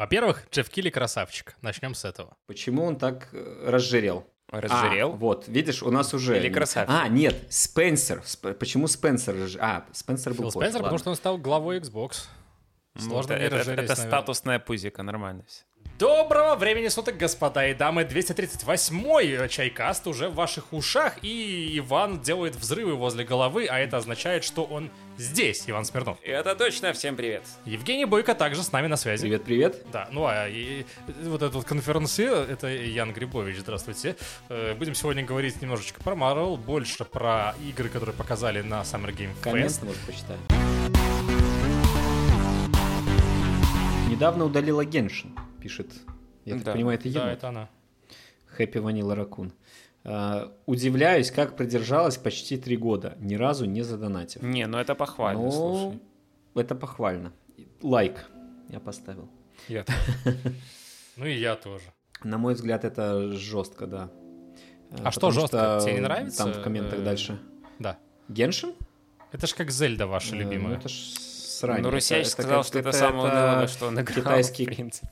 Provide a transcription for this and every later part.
Во-первых, Джефф Килли красавчик. Начнем с этого. Почему он так э, разжирел? Разжирел? А, вот, видишь, у нас уже... Или красавчик? А, нет, Спенсер. Сп- Почему Спенсер? А, Спенсер был Фил позже, Спенсер, потому ладно. что он стал главой Xbox. Ну, Сложно это, не это- это наверное. статусная пузика, нормально все. Доброго времени суток, господа и дамы. 238-й чайкаст уже в ваших ушах, и Иван делает взрывы возле головы, а это означает, что он здесь, Иван Смирнов. Это точно, всем привет. Евгений Бойко также с нами на связи. Привет, привет. Да, ну а и, вот этот вот конференция, это Ян Грибович, здравствуйте. Э, Будем сегодня говорить немножечко про Marvel, больше про игры, которые показали на Summer Game Fest. Коммент, может, почитаем. Недавно удалила Геншин, пишет. Я так Да. понимаю, это Да, енот. это она. Хэппи Ванила Ракун. А, Удивляюсь, как продержалась почти три года, ни разу не задонатив. Не, ну это похвально, Ну, слушай. это похвально. Лайк я поставил. Я- Ну и я тоже. На мой взгляд, это жестко, да. А что жестко? Тебе не нравится, Там в комментах э, дальше. Да. Геншин? Это ж как Зельда ваша Э, любимая. Ну, это ж срань. Ну, это сказал, что это самое унылое, что он играл, китайский- в принципе.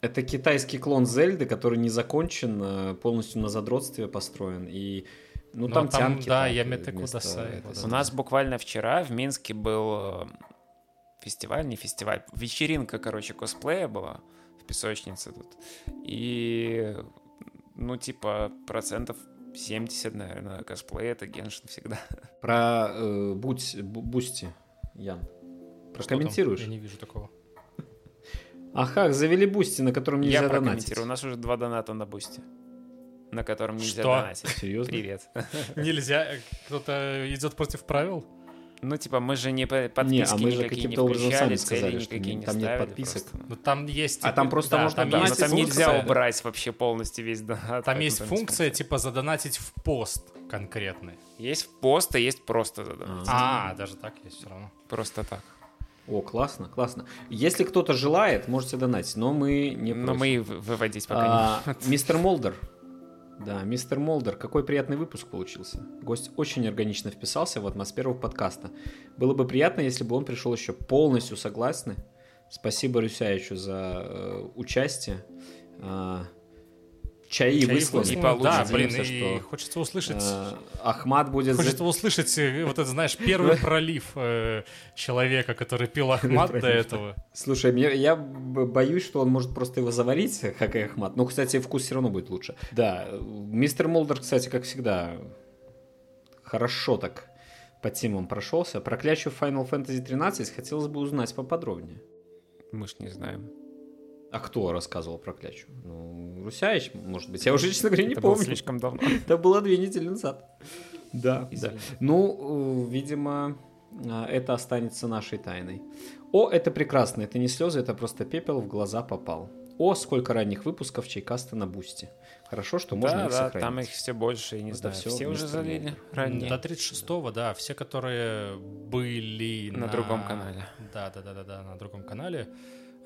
Это китайский клон Зельды, который не закончен, э, полностью на задротстве построен. И ну, Ну, там, там, тянки. да, вместо Кудасай, этой вот У нас буквально вчера в Минске был э, фестиваль, не фестиваль, вечеринка, короче, косплея была в песочнице тут. И, ну, типа, процентов 70, наверное, косплея это Геншин всегда. Про э, будь, бу- Бусти, Ян. Что там? Прокомментируешь? Я не вижу такого. Ах, завели Бусти, на котором нельзя Я донатить. прокомментирую. У нас уже два доната на бусте, на котором нельзя Что? донатить. Серьезно? Привет. Нельзя, кто-то идет против правил? Ну, типа, мы же не по- Не, подписки а мы же никакие не каким-то образом сами сказали, что никакие не- не там нет ставили подписок. просто. Ну там есть... А там просто можно там донатить Но есть там нельзя убрать вообще полностью весь донат. Там есть функция, типа, задонатить в пост конкретный. Есть в пост, а есть просто задонатить. А, даже так есть все равно. Просто так. О, классно, классно. Если кто-то желает, можете донатить, но мы не Но просим. мы выводить пока А, Мистер Молдер. Да, мистер Молдер, какой приятный выпуск получился. Гость очень органично вписался в атмосферу подкаста. Было бы приятно, если бы он пришел еще полностью согласны. Спасибо Рюсяичу за э, участие. А, чаи, Чаи высланы. высланы. Да, блин, и что, хочется услышать... э, Ахмат будет... за- Хочется услышать, э, вот это, знаешь, первый пролив э, человека, который пил Ахмат до этого. Слушай, мне, я боюсь, что он может просто его заварить, как и Ахмат. Ну, кстати, вкус все равно будет лучше. Да, мистер Молдер, кстати, как всегда, хорошо так по темам прошелся. Про клячу Final Fantasy 13 хотелось бы узнать поподробнее. Мы ж не знаем. А кто рассказывал про клячу? Ну, Русяич, может быть. Я уже, честно говоря, не Это было помню. слишком давно. Это было две недели назад. Да, да. Ну, э, видимо, э, это останется нашей тайной. О, это прекрасно, это не слезы, это просто пепел в глаза попал. О, сколько ранних выпусков чайкаста на бусте. Хорошо, что можно Да, их да, сохранить. там их все больше, и не Это знаю. всё Все уже залили ранее. До 36-го, да, все, которые были На другом канале. Да, да, да, да, да, на другом канале,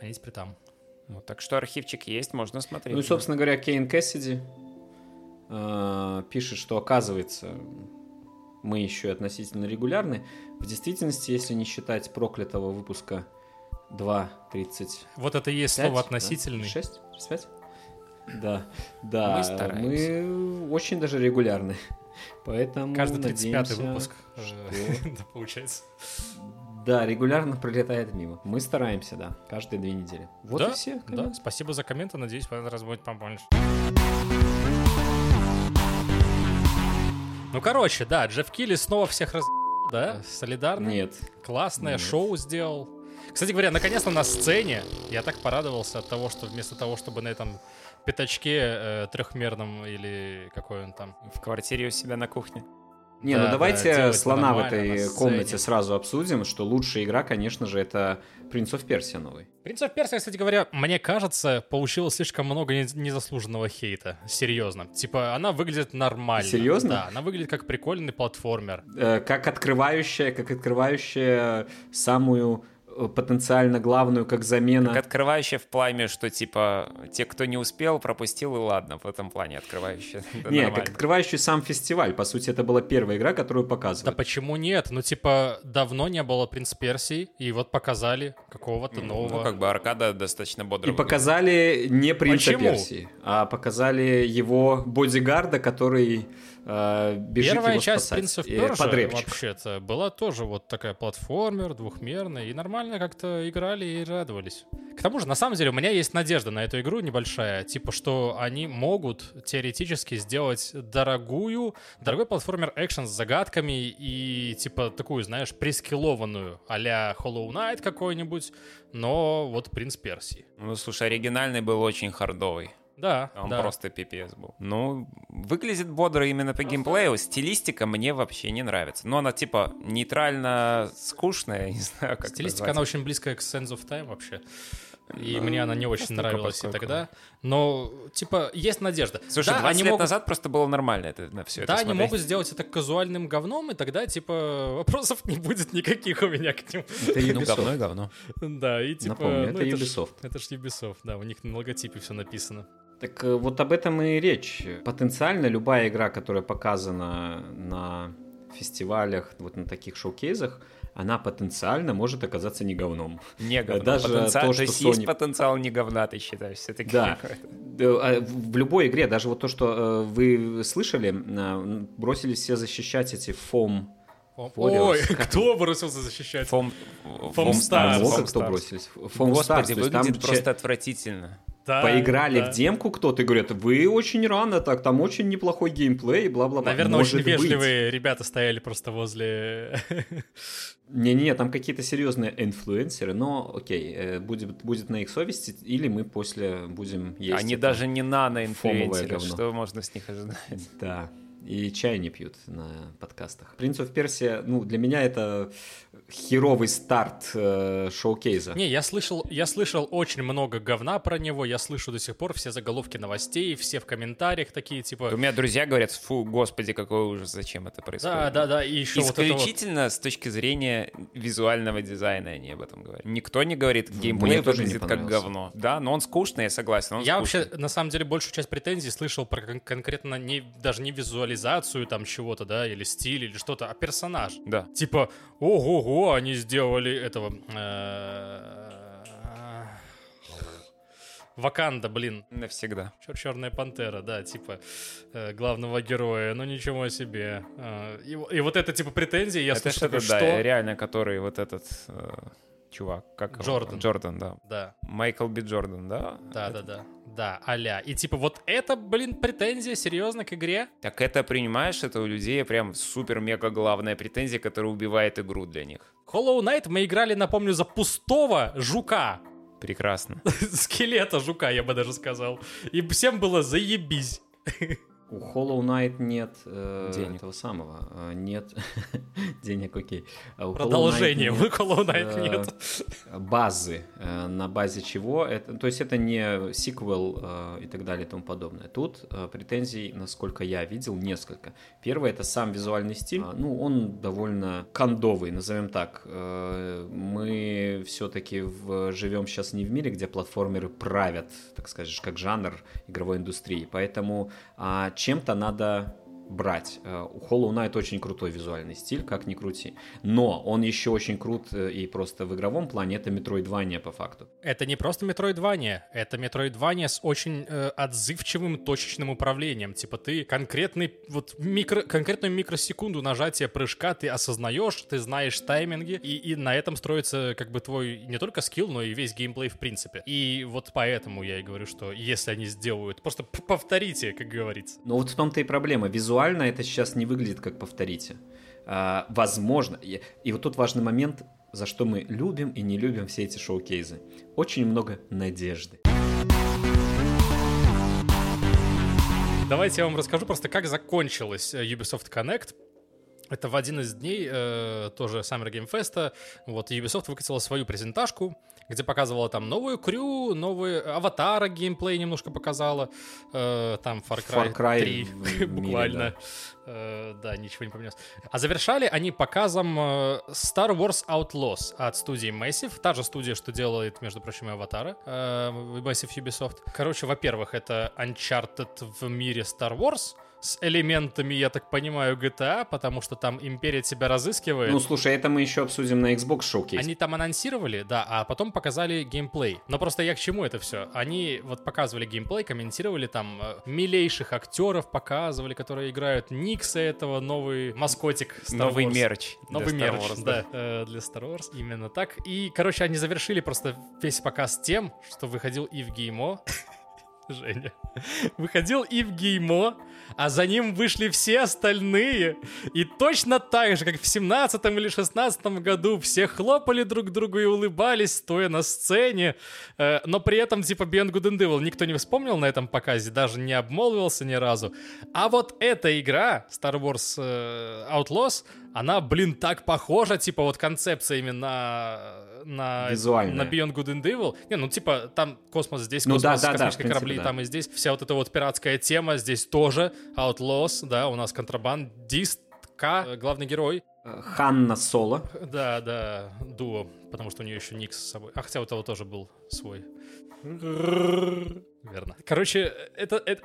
они теперь там. Вот, так что архивчик есть, можно смотреть. Ну и, собственно говоря, Кейн Кэссиди э, пишет, что оказывается мы еще и относительно регулярны. В действительности, если не считать проклятого выпуска 2.30 Вот это и есть Пять, слово да? относительный. Шесть? Пять? Да, да. Мы стараемся. мы очень даже регулярны. Поэтому Каждый 35-й надеемся, выпуск, э, что- да, получается. Да, регулярно пролетает мимо. Мы стараемся, да, каждые две недели. Вот да, и все. Да, конечно. спасибо за комменты, надеюсь, в этот раз будет побольше. Ну, короче, да, Джефф Килли снова всех раз... Да, солидарный. Нет. Классное Нет. шоу сделал. Кстати говоря, наконец-то на сцене я так порадовался от того, что вместо того, чтобы на этом пятачке э, трехмерном или какой он там. В квартире у себя на кухне. Не, Да, ну да, давайте делать слона в этой комнате сразу обсудим, что лучшая игра, конечно же, это Принц of Персия новый. Принц of Персия, кстати говоря, мне кажется, получила слишком много не- незаслуженного хейта. Серьезно. Типа, она выглядит нормально. Серьезно? Да, она выглядит как прикольный платформер. Э, как открывающая, как открывающая самую потенциально главную как замена. Как открывающая в плане, что типа те, кто не успел, пропустил, и ладно, в этом плане открывающая. Да, не, как открывающий сам фестиваль. По сути, это была первая игра, которую Да показывали. почему нет? Ну, типа, давно не было «Принц Персии», и вот показали какого-то нового. Ну, как бы аркада достаточно бодро И показали не принца? Персии, а показали его бодигарда, который э, бежит Первая его часть спасать. «Принцев Э, Перша» подребчик. вообще-то была тоже вот такая платформер, двухмерная, и нормально как-то играли и радовались. К тому же, на самом деле, у меня есть надежда на эту игру небольшая, типа, что они могут теоретически сделать дорогую, дорогой платформер экшен с загадками и, типа, такую, знаешь, прискиллованную а-ля Hollow Knight какой-нибудь, но вот «Принц Персии». Ну, слушай, оригинальный был очень хардовый. Да, Он да. просто пипец был. Ну, выглядит бодро именно по геймплею. Стилистика мне вообще не нравится. Но она типа нейтрально скучная, не знаю, как Стилистика, назвать. она очень близкая к Sense of Time вообще. И мне она не очень нравилась и тогда. Но, типа, есть надежда. Слушай, да, 20 они лет могут, назад просто было нормально это, на все да, это они смотреть. могут сделать это казуальным говном, и тогда, типа, вопросов не будет никаких у меня к ним. Это Ну, Ubisoft. говно и говно. Да, и типа... Напомню, ну, это ж- Ubisoft. это ж Ubisoft, да, у них на логотипе все написано. Так э, вот об этом и речь. Потенциально любая игра, которая показана на фестивалях, вот на таких шоу-кейзах, она потенциально может оказаться не говном. Не говно. Даже Потенциал- то, то есть что есть Sony- потенциал не говна, ты считаешь, все-таки? Да. Да, а В любой игре, даже вот то, что э, вы слышали, э, бросились все защищать эти фом. Ой, как кто бросился защищать? Фом... Фом. Много Фом кто бросились. Фом Stars, Господи, там выглядит че- просто отвратительно. Да, поиграли да. в демку кто-то и говорят, вы очень рано так, там очень неплохой геймплей, бла-бла-бла. Наверное, Может очень быть. вежливые ребята стояли просто возле... Не-не-не, там какие-то серьезные инфлюенсеры, но окей, э, будет, будет на их совести, или мы после будем есть. Они даже не нано-инфлюенсеры, говно. что можно с них ожидать? Да. И чай не пьют на подкастах. Принц of Персия, ну, для меня это херовый старт э, шоу-кейза. Не, я слышал, я слышал очень много говна про него, я слышу до сих пор все заголовки новостей, все в комментариях такие, типа... У меня друзья говорят, фу, господи, какой ужас, зачем это происходит? Да, да, да, и еще вот это вот... Исключительно с точки зрения визуального дизайна они об этом говорят. Никто не говорит, геймплей Мне тоже не выглядит как говно. Да, но он скучный, я согласен, он Я скучный. вообще, на самом деле, большую часть претензий слышал про кон- конкретно не, даже не визуализацию там чего-то, да, или стиль, или что-то, а персонаж. Да. Типа, ого-го, они сделали этого... э, Ваканда, блин. Навсегда. Чер- Черная пантера, да, типа э, главного героя, ну ничего себе. Э, и, и вот это типа претензии, я это слышу, такой, да, что? реально, который вот этот э, чувак, как его? Джордан. Джордан, да. Да, Майкл Би Джордан, да? да, да, да, да, аля. И типа вот это, блин, претензия, серьезно, к игре? Так это, принимаешь, это у людей прям супер-мега главная претензия, которая убивает игру для них. Hollow Knight мы играли, напомню, за пустого жука. Прекрасно. Скелета жука, я бы даже сказал. И всем было заебись. У Hollow Knight нет э, Денег. этого самого, э, нет денег, окей. А у Hollow Продолжение. Knight У нет, Hollow Knight э, нет. базы, э, на базе чего, это, то есть это не сиквел э, и так далее и тому подобное. Тут э, претензий, насколько я видел, несколько. Первое это сам визуальный стиль, А, ну он довольно кондовый, назовем так. Э, Мы все-таки живем сейчас не в мире, где платформеры правят, так скажешь, как жанр игровой индустрии, поэтому а, чем-то надо брать. Э, У Hollow Knight очень крутой визуальный стиль, как ни крути. Но он еще очень крут э, и просто в игровом плане это Metroidvania по факту. Это не просто Метроидвания, это Метроидвания с очень э, отзывчивым точечным управлением. Типа ты конкретный, вот микро, конкретную микросекунду нажатия прыжка ты осознаешь, ты знаешь тайминги, и, и на этом строится как бы твой не только скилл, но и весь геймплей в принципе. И вот поэтому я и говорю, что если они сделают, просто повторите, как говорится. Но вот в том-то и проблема. Визуально это сейчас не выглядит как повторите. А, возможно, и, и вот тут важный момент, за что мы любим и не любим все эти шоу-кейзы. Очень много надежды. Давайте я вам расскажу просто, как закончилась э, Ubisoft Connect. Это в один из дней э, тоже Summer Game Fest. Вот Ubisoft выкатила свою презентажку, где показывала там новую крю, новые аватара геймплей немножко показала. Э, там Far Cry, Far Cry 3 в мире, буквально. да. Э, да, ничего не поменялось. А завершали они показом э, Star Wars Outlaws от студии Massive. Та же студия, что делает, между прочим, и Аватара. э, Massive Ubisoft. Короче, во-первых, это Uncharted в мире Star Wars с элементами, я так понимаю, GTA, потому что там Империя тебя разыскивает. Ну, слушай, это мы еще обсудим на Xbox Showcase. Они там анонсировали, да, а потом показали геймплей. Но просто я к чему это все? Они вот показывали геймплей, комментировали там э, милейших актеров, показывали, которые играют Никса этого, новый маскотик Star Новый Wars. мерч. для Новый Star мерч, Wars, да, э, для Star Wars. Именно так. И, короче, они завершили просто весь показ тем, что выходил Ив Геймо. Женя. Выходил Ив Геймо, а за ним вышли все остальные. И точно так же, как в 17 или 16 году, все хлопали друг другу и улыбались, стоя на сцене. Э, Но при этом, типа, Beyond Good and Evil никто не вспомнил на этом показе, даже не обмолвился ни разу. А вот эта игра, Star Wars э, Outlaws, она, блин, так похожа, типа, вот концепциями на, на, Визуально. на Beyond Good and Evil. Не, ну, типа, там космос, здесь Ну космос, да, да, да, космические принципе, корабли, да. там и здесь вся вот эта вот пиратская тема, здесь тоже Outlaws, да, у нас контрабандистка, э, главный герой. Э, Ханна Соло. Да, да, дуо, потому что у нее еще Никс с собой. А хотя у того тоже был свой. Верно. Короче, это, это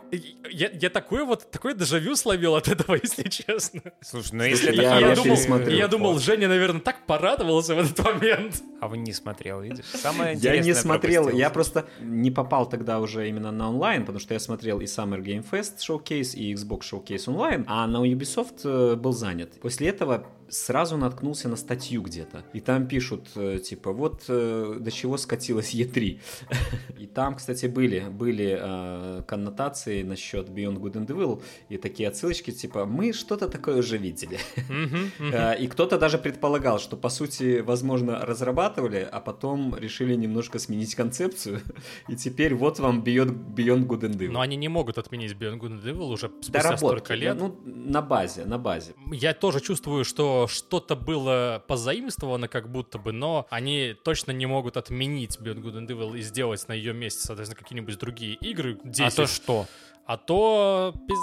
я, я такое вот такое дежавю словил от этого, если честно. Слушай, ну если я- это я, вообще думал, я думал, Женя, наверное, так порадовался в этот момент. А вы не смотрел, видишь? Самое Я не интересное смотрел, пропустил. я просто не попал тогда уже именно на онлайн, потому что я смотрел и Summer Game Fest Showcase, и Xbox Showcase онлайн, а на Ubisoft э, был занят. После этого сразу наткнулся на статью где-то, и там пишут, э, типа, вот э, до чего скатилась E3. И там, кстати, были, были э, коннотации насчет Beyond Good and Evil, и такие отсылочки, типа, мы что-то такое уже видели. Мгм. Э, И кто-то даже предполагал, что, по сути, возможно, разрабатывали, а потом решили немножко сменить концепцию. И теперь вот вам Beyond, Beyond Good and Evil. Но они не могут отменить Beyond Good and Evil уже спустя Доработки, столько лет. ну, на базе, на базе. Я тоже чувствую, что что-то было позаимствовано как будто бы, но они точно не могут отменить Beyond Good and Evil и сделать на ее месте, соответственно, какие-нибудь другие игры. А 10. то что? А то пиз...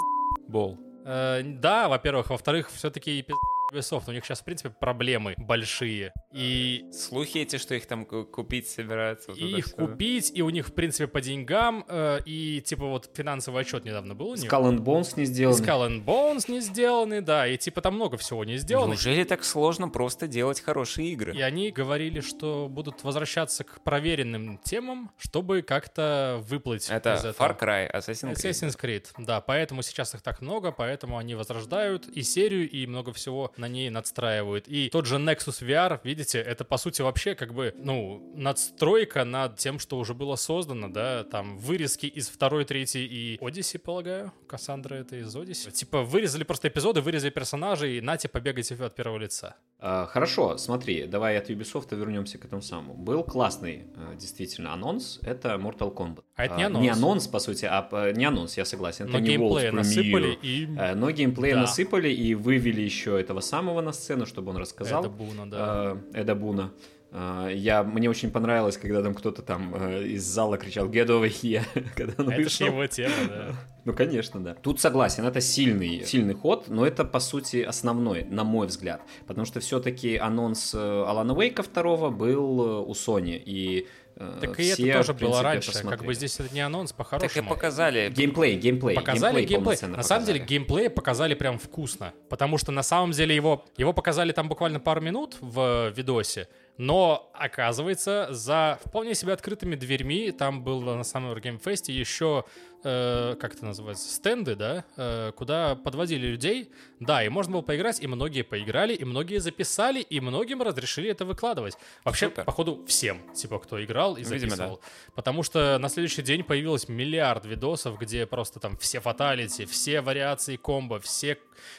Бол. Э, да, во-первых. Во-вторых, все-таки пиз... Ubisoft. У них сейчас, в принципе, проблемы большие. И Слухи эти, что их там ку- купить собираются. вот и их всё. купить, и у них, в принципе, по деньгам, э, и, типа, вот финансовый отчет недавно был у них. Skull and Bones не сделаны. Skull and Bones не сделаны, да, и, типа, там много всего не сделано. Неужели так сложно просто делать хорошие игры? И они говорили, что будут возвращаться к проверенным темам, чтобы как-то выплыть Это из этого. Far Cry, Assassin's Creed. Assassin's Creed, да, поэтому сейчас их так много, поэтому они возрождают и серию, и много всего на ней надстраивают. И тот же Nexus VR, видите, это по сути вообще как бы, ну, надстройка над тем, что уже было создано, да, там вырезки из второй, третьей и Odyssey, полагаю, Кассандра это из Odyssey. Типа вырезали просто эпизоды, вырезали персонажей, и нате, побегайте от первого лица. А, Хорошо, смотри, давай от Ubisoft вернемся к этому самому. Был классный, э, действительно, анонс, это Mortal Kombat. А это не анонс. Не анонс, по сути, а п- не анонс, я согласен. Но это не геймплея World насыпали и... Но геймплей Да. насыпали и вывели еще этого самого на сцену, чтобы он рассказал. Это Буна, да. Э, Эда Буна. Э, Я, мне очень понравилось, когда там кто-то там э, из зала кричал «Get over here», когда он это вышел. его тема, да. Ну, конечно, да. Тут согласен, это сильный, сильный ход, но это, по сути, основной, на мой взгляд. Потому что все-таки анонс Алана Уэйка второго был у Sony, и Так и все, это тоже принципе, было раньше. Как смотрели. бы здесь это не анонс, Так и по-хорошему. показали. Геймплей, геймплей. Показали геймплей. полноценно На самом показали. деле геймплей показали прям вкусно. Потому что на самом деле его, его показали там буквально пару минут в видосе. Но, оказывается, за вполне себе открытыми дверьми там был на самом геймфесте еще, э, как это называется, стенды, да, э, куда подводили людей. Да, и можно было поиграть, и многие поиграли, и многие записали, и многим разрешили это выкладывать. Вообще, Супер. походу, всем, типа, кто играл и Видимо, записывал. Потому что на следующий день появилось миллиард видосов, где просто там все фаталити, все вариации комбо, все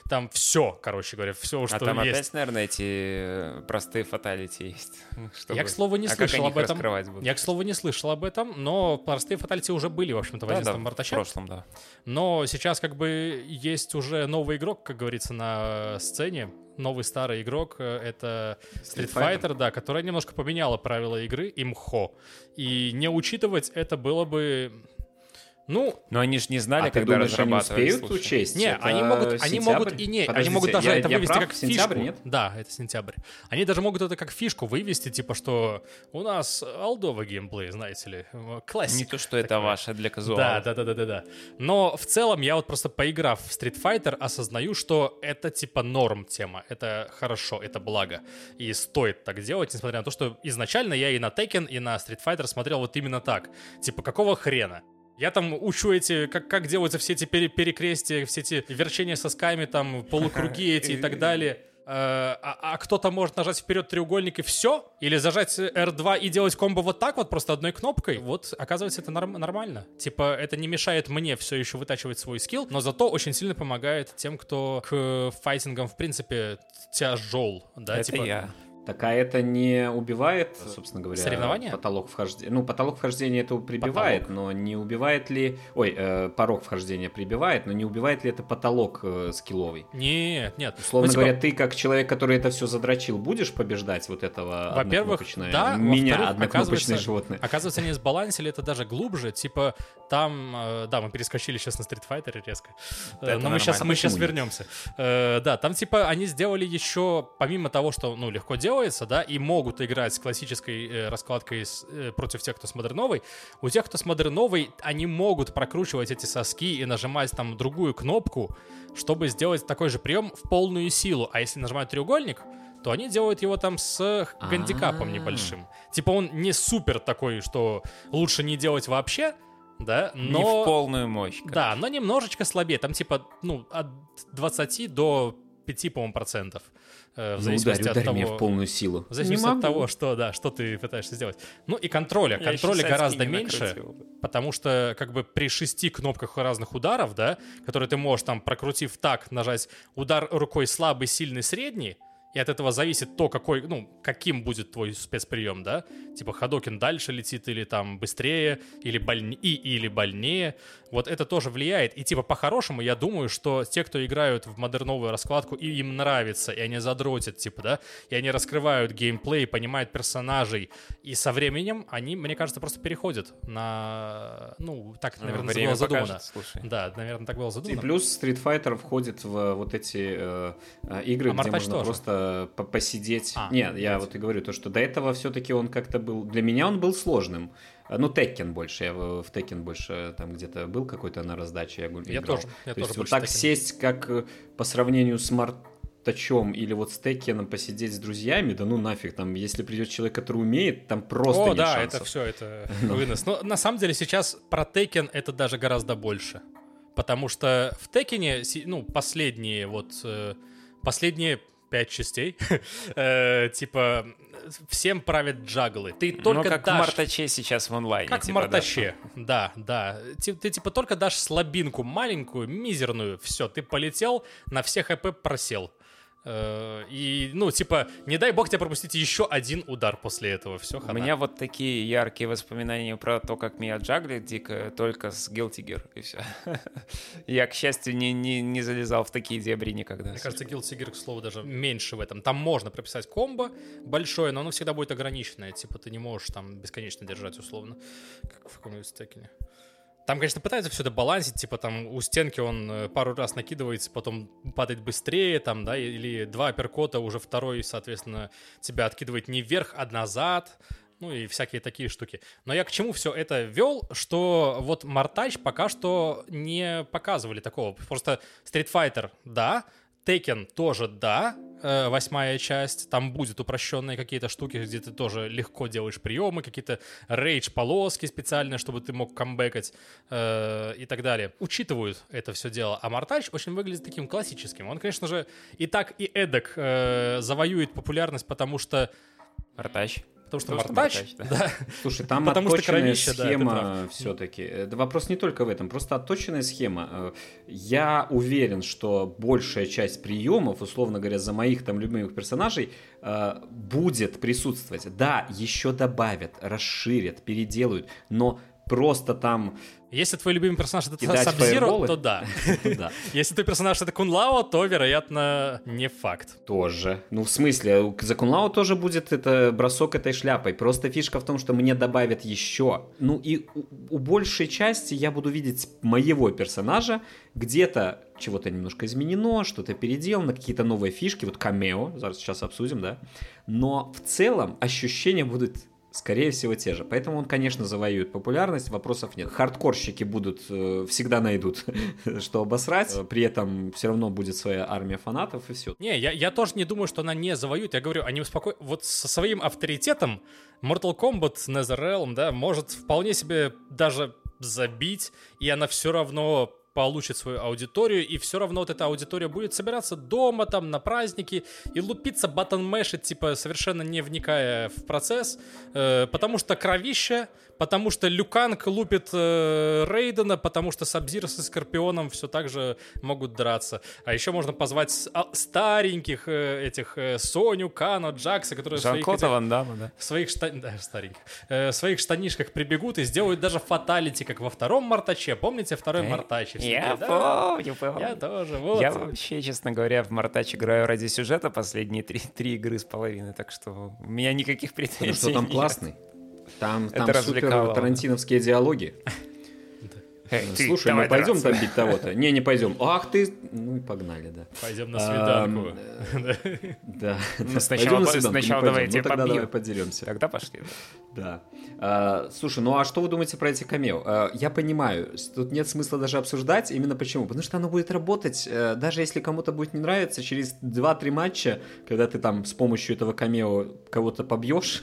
там все, короче говоря, все, А что там есть. опять, наверное, эти э, простые фаталити есть. чтобы- Я, к слову, не а слышал об этом. Я, к слову, не слышал об этом, но простые фаталити уже были, в общем-то, в Да, да, 11 в прошлом, да. Но сейчас как бы есть уже новый игрок, как говорится, на сцене. новый старый игрок, э, это Street Street Fighter, да, которая немножко поменяла правила игры, имхо. И не учитывать это было бы... Ну, Но они же не знали, А ты когда думаешь, они разрабатывали. успеют слушай. учесть? Не, они могут, они могут и не, они Подождите, могут даже я- это я вывести прав? как Сентябрь, фишку. нет? Да, это сентябрь. Они даже могут это как фишку вывести, типа что у нас алдовый геймплей, знаете ли, классик. Не то, что это ваше для казуала. Да, да, да, да, да, да. Но в целом я вот просто поиграв в Street Fighter, осознаю, что это типа норм тема. Это хорошо, это благо. И стоит так делать, несмотря на то, что изначально я и на Tekken, и на Street Fighter смотрел вот именно так. Типа, какого хрена? Я там учу эти, как, как делаются все эти пере- перекрестия, все эти верчения сосками, там, полукруги эти и так далее. Э, А, а кто-то может нажать вперед треугольник и все? Или зажать R2 и делать комбо вот так вот, просто одной кнопкой? Вот, оказывается, это норм- нормально. Типа, это не мешает мне все еще вытачивать свой скилл, но зато очень сильно помогает тем, кто к файтингам, в принципе, тяжел. Да, Это типа, я. Так а это не убивает, собственно говоря, Соревнования? потолок вхождения? Ну, потолок вхождения это прибивает, но не убивает ли... Ой, э, порог вхождения прибивает, но не убивает ли это потолок э, скилловый? Нет, нет. Условно Ну, типа, говоря, ты как человек, который это все задрочил, будешь побеждать вот этого Во-первых, да, меня однокнопочное животное? Оказывается, они сбалансили это даже глубже. Типа, там, э, да, мы перескочили сейчас на Street Fighter резко. Э, это но мы сейчас, мы сейчас вернемся. Э, да, там, типа, они сделали еще, помимо того, что, ну, легко делается, да, и могут играть с классической э, раскладкой с- э, против тех, кто с модерновой, у тех, кто с модерновой, они могут прокручивать эти соски и нажимать там другую кнопку, чтобы сделать такой же прием в полную силу. А если нажимают треугольник, то они делают его там с гандикапом А. небольшим. Типа он не супер такой, что лучше не делать вообще, да, но... Не в полную мощь. короче. Да, но немножечко слабее. Там типа, ну, от 20 до 5, по-моему, процентов. Э, В Ну, зависимости ударь, от ударь того... меня в полную силу. В зависимости Не от того, что, да, что ты пытаешься сделать. Ну и контроля. Я Контроля гораздо меньше, накрутил потому что как бы при шести кнопках разных ударов, да, которые ты можешь там, прокрутив так, нажать удар рукой слабый, сильный, средний, и от этого зависит то, какой, ну, каким будет твой спецприем, да? Типа Хадокин дальше летит или там быстрее, или, больни, и, или больнее. Вот это тоже влияет. И типа по-хорошему я думаю, что те, кто играют в модерновую раскладку, и им нравится, и они задротят, типа, да, и они раскрывают геймплей, понимают персонажей, и со временем они, мне кажется, просто переходят на, ну, так, Ну, наверное, время было задумано. покажет, слушай. Да, наверное, так было И задумано. плюс Street Fighter входит в вот эти э, э, игры, А где можно тоже. просто по- посидеть. А, Нет, я вот и говорю, то, что до этого все-таки он как-то был... Для меня он был сложным. Э, Ну, Tekken больше. Я в Tekken больше там где-то был какой-то на раздаче. Я, гу- Я играл. тоже, я то тоже есть вот так Tekken. сесть, как э, по сравнению с Мартачом или вот с Теккеном посидеть с друзьями, да ну нафиг, там, если придет человек, который умеет, там просто О, нет да, шансов. это все, это вынос. Но на самом деле сейчас про Tekken это даже гораздо больше. Потому что в Текене, ну, последние вот, э, последние пять частей, э, типа, всем правят джаглы. Ты Ну, только как в дашь... Мартаче сейчас в онлайне. Как типа, да. Мартаче, да, да. Ти- Ты, типа только дашь слабинку маленькую, мизерную, все, ты полетел, на все хп просел. Э, И, ну, типа, не дай бог тебе пропустить еще один удар после этого, все, У меня вот такие яркие воспоминания про то, как меня джаглит дико только с Guilty Gear, и все. Я, к счастью, не, не, не залезал в такие дебри никогда. Мне кажется, Guilty Gear, к слову, даже меньше в этом. Там можно прописать комбо большое, но оно всегда будет ограниченное. Типа ты не можешь там бесконечно держать, условно, как в каком-нибудь стекине. Там, конечно, пытаются все это балансить, типа там у стенки он э, пару раз накидывается, потом падает быстрее, там, да, или два апперкота, уже второй, соответственно, тебя откидывает не вверх, а назад, ну и всякие такие штуки. Но я к чему все это вел, что вот Мартач пока что не показывали такого. Просто Street Fighter, да, Tekken тоже да, восьмая часть, там будет упрощенные какие-то штуки, где ты тоже легко делаешь приемы, какие-то рейдж-полоски специальные, чтобы ты мог камбэкать э, и так далее. Учитывают это все дело. А Мартач очень выглядит таким классическим. Он, конечно же, и так, и эдак э, завоюет популярность, потому что Мартач. Потому что Потому что Мартач, Мартач, да. да, Слушай, там Потому что отточенная кровище, да, ты схема прав. все-таки. Вопрос не только в этом, просто отточенная схема. Э, Я уверен, что большая часть приемов, условно говоря, за моих там любимых персонажей, э, будет присутствовать. Да, еще добавят, расширят, переделают, но просто там Если твой любимый персонаж это Сабзиро, то да. Если твой персонаж это Кунлао, то, вероятно, не факт. тоже. Ну, в смысле, за Кунлау тоже будет это бросок этой шляпой. Просто фишка в том, что мне добавят еще. Ну и у, большей части я буду видеть моего персонажа. Где-то чего-то немножко изменено, что-то переделано, какие-то новые фишки, вот камео, сейчас обсудим, да. Но в целом ощущения будут Скорее всего, те же. Поэтому он, конечно, завоюет популярность, вопросов нет. Хардкорщики будут, э, всегда найдут, что обосрать. Э, При этом все равно будет своя армия фанатов и все. Не, я, я тоже не думаю, что она не завоюет. Я говорю, они успокоят. Вот со своим авторитетом Mortal Kombat NetherRealm, да, может вполне себе даже забить, и она все равно получит свою аудиторию, и все равно вот эта аудитория будет собираться дома, там, на праздники, и лупиться батон-мэшить, типа, совершенно не вникая в процесс, э, потому что кровища, потому что Люканг лупит э, Рейдена, потому что Сабзир со Скорпионом все так же могут драться. А еще можно позвать с- а, стареньких э, этих э, Соню, Кано, Джакса, которые в своих этих- Ван Дамма, да. в своих, шта... да, стареньких, Э, в своих штанишках прибегут и сделают даже фаталити, как во втором Мартаче. Помните второй Э, Мартач? Я «Да, помню, помню. Я тоже, вот. Я вообще, честно говоря, в Мартач играю ради сюжета последние три, три игры с половиной, так что у меня никаких Потому претензий что там нет. классный. Там, Это там супер тарантиновские диалоги. Слушай, мы пойдем там бить того-то? Не, не пойдем. Ах ты... Ну и погнали, да. Пойдем на свиданку. Да. Ну, сначала Пойдем на по- свиданку, не сначала пойдем. давай я Ну тогда давай подеремся. Тогда пошли. Да. А, слушай, ну а что вы думаете про эти камео? А, я понимаю, тут нет смысла даже обсуждать. Именно почему? Потому что оно будет работать, э, даже если кому-то будет не нравиться, через 2-3 матча, когда ты там с помощью этого камео кого-то побьешь,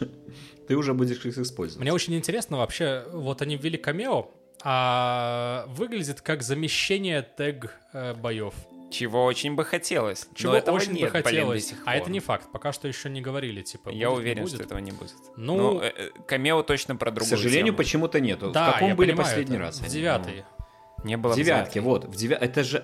ты уже будешь их использовать. Мне очень интересно вообще, вот они ввели камео, а выглядит как замещение тег э, боев. Чего очень бы хотелось. Чего но этого очень нет, бы блин, до хотелось. сих а это не факт, пока что еще не говорили, типа. Я будет, не уверен, будет. что этого не будет. Ну- Ну, э, э, камео точно про К другую сожалению, тему. почему-то нету. Да, в каком я были понимаю последний это. раз? В они? девятой. Не было В девятке, вот. В девя... Это же...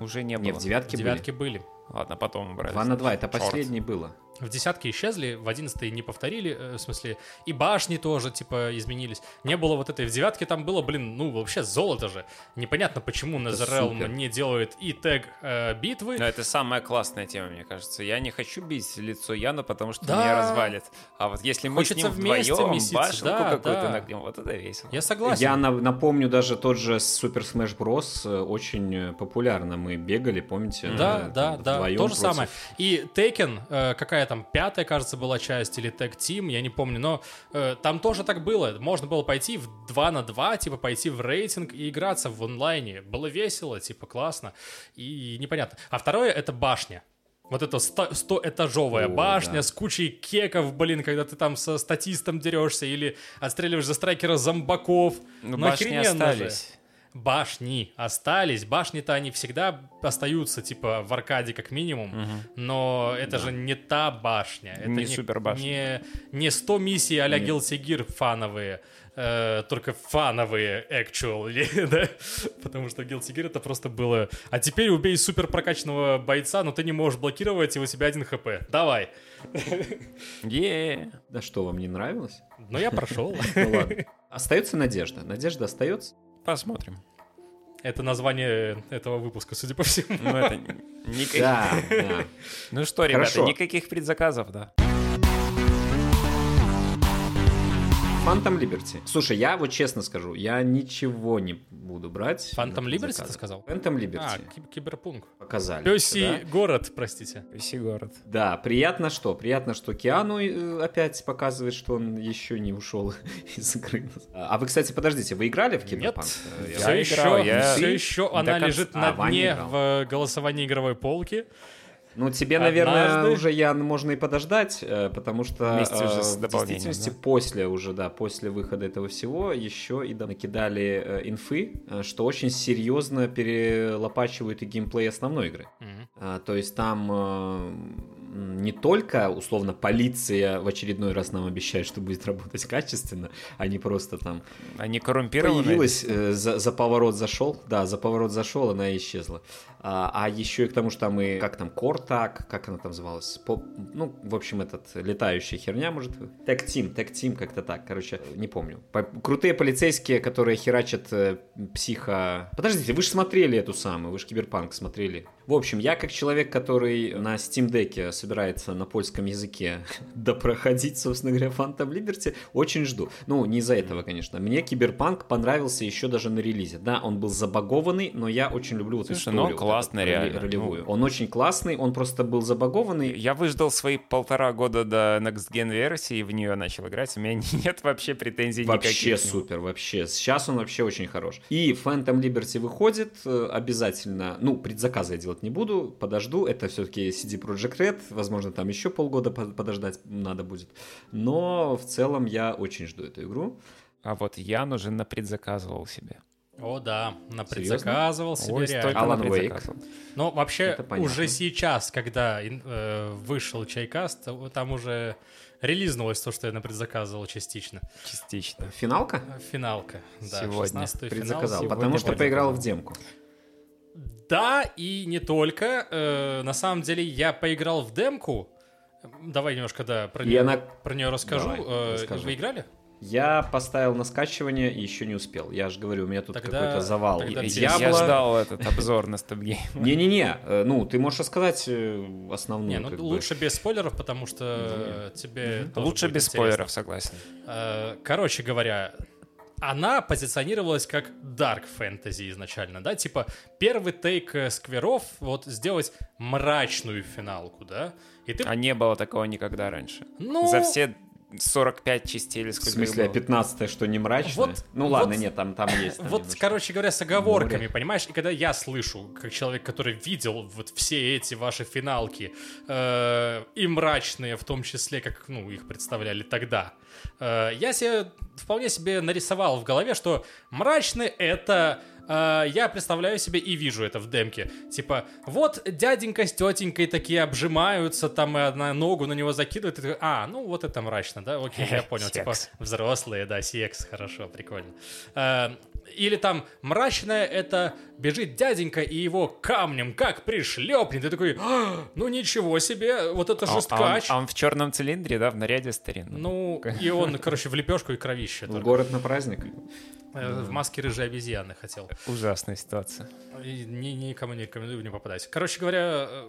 Уже не было. Не, в девятке В девятке были. Ладно, потом убрали. 2 на 2, это последний было. В десятке исчезли, в одиннадцатой не повторили, э, в смысле, и башни тоже, типа, изменились. Не было вот этой, в девятке там было, блин, ну, вообще золото же. Непонятно, почему. NetherRealm не делает и тег э, битвы. Но это самая классная тема, мне кажется. Я не хочу бить лицо Яна, потому что Да. меня развалит. А вот если мы Хочется с ним вместе вдвоем меситься, башенку да, какую-то да. нагнем, вот это весело. Я согласен. Я на- напомню, даже тот же Super Smash Bros. э, очень э, популярно. Мы бегали, помните? Да, да, да, вдвоем то же против- самое. И Tekken, э, какая там, пятая, кажется, была часть, или Tag Team, я не помню, но э, там тоже так было. Можно было пойти в 2 на 2, типа пойти в рейтинг и играться в онлайне. Было весело, типа классно и непонятно. А второе — это башня. Вот эта 100-этажовая О, башня да. с кучей кеков, блин, когда ты там со статистом дерешься или отстреливаешь за страйкера зомбаков. Ну, Ну, башни охрененно же. Башни остались. Башни-то они всегда остаются, типа, в аркаде как минимум. Но это же не та башня. Это Не супербашня. Не, не 100 миссий а-ля Guilty Gear фановые. э, только фановые, actually, да? Потому что Guilty Gear это просто было... А теперь убей супер прокачанного бойца, но ты не можешь блокировать, и у тебя один хп. Давай. Е. Да что, вам не нравилось? Но я прошел. Ну ладно. Остается надежда. Надежда остается. Посмотрим. Это название этого выпуска, судя по всему. Ну, это никаких... Да, да. Ну что, ребята, Хорошо. никаких предзаказов, да. Phantom Liberty. Слушай, я вот честно скажу, я ничего не буду брать. Phantom Liberty ты сказал? Phantom А, Liberty. ки- киберпунк. Показали. Пёсий да? город, простите. Веси город. Да, приятно что? Приятно, что Киану э, опять показывает, что он еще не ушел из игры. А вы, кстати, подождите, вы играли в Нет, Киберпанк? Я все еще, играл, я- все еще она лежит А, на дне в голосовании игровой полки. Ну, тебе, наверное, Однажды. уже, Ян, можно и подождать, э, потому что Вместе уже э, с в действительности да? после уже, да, после выхода этого всего еще и да, накидали э, инфы, что очень серьезно перелопачивают и геймплей основной игры. А, то есть там не только, условно, полиция в очередной раз нам обещает, что будет работать качественно, а не просто там... Они коррумпированы? Появилась, э, за, за поворот зашел, да, за поворот зашел, она исчезла. А, а еще и к тому, что там и, как там, Кортак, как она там называлась? Поп, ну, в общем, этот, летающая херня, может, Тек Тим, Тек Тим, как-то так, короче, не помню. По, крутые полицейские, которые херачат э, психо... Подождите, вы же смотрели эту самую, вы же Киберпанк смотрели. В общем, я как человек, который на Steam Deck собирается на польском языке допроходить, собственно говоря, Phantom Liberty, очень жду. Ну, не из-за этого, конечно. Мне Киберпанк понравился еще даже на релизе. Да, он был забагованный, но я очень люблю вот ну, историю. Классный, реально. Ролевую. Ну, он очень классный, он просто был забагованный. Я выждал свои полтора года до Next Gen версии и в нее начал играть. У меня нет вообще претензий вообще никаких. Вообще супер, вообще. Сейчас он вообще очень хорош. И Phantom Liberty выходит э, обязательно. Ну, предзаказы я делать не буду, подожду. Это все-таки CD Projekt Red. Возможно, там еще полгода подождать надо будет. Но в целом я очень жду эту игру. А вот я уже на предзаказывал себе. О, да, на предзаказывал себе реально. Alan Wake. Ну, вообще, уже сейчас, когда э, вышел чайкаст, там уже релизнулось то, что я на предзаказывал частично. Частично. Финалка? Финалка, да. Сегодня. Предзаказал, финал, потому что поиграл в демку. Да, и не только. Э, на самом деле, я поиграл в демку. Давай немножко, да, про, нее, она... про нее расскажу. Давай, э, Вы играли? Я поставил на скачивание и еще не успел. Я же говорю, у меня тут Тогда- какой-то завал. тогда тебе- Я, Diablo- ждал этот обзор на StopGame. Не-не-не, э, ну, ты можешь рассказать э, основную. Не, ну как бы. лучше без спойлеров, потому что тебе тоже Лучше без интересно. спойлеров, согласен. Э, Короче говоря, она позиционировалась как dark fantasy изначально, да, типа первый тейк скверов вот сделать мрачную финалку, да, и ты, А не было такого никогда раньше. ну, За все 45 частей или В сколько смысле, а их было? 15 что не мрачное? Вот- ну ладно, вот- нет, там, там есть. там вот, немножко. короче говоря, с оговорками, Море. понимаешь? И когда я слышу, как человек, который видел вот все эти ваши финалки, э, и мрачные в том числе, как, ну, их представляли тогда, э, я себе вполне себе нарисовал в голове, что мрачный — это... э, я представляю себе и вижу это в демке. Типа, вот дяденька с тетенькой такие обжимаются, там и одна ногу на него закидывает, и ты такой, а, ну вот это мрачно, да, окей, я понял. Типа. Взрослые, да, секс, хорошо, прикольно. Э, Или там мрачное это бежит дяденька и его камнем как пришлепнет. Ты такой, «А, ну ничего себе, вот это А- а он- жесткач. А он в черном цилиндре, да, в наряде старинном. Ну, и он, короче, в лепешку и кровище. В только. город на праздник. Э, В маске рыжей обезьяны хотел. Ужасная ситуация. И ни- никому не рекомендую не попадать. Короче говоря, э,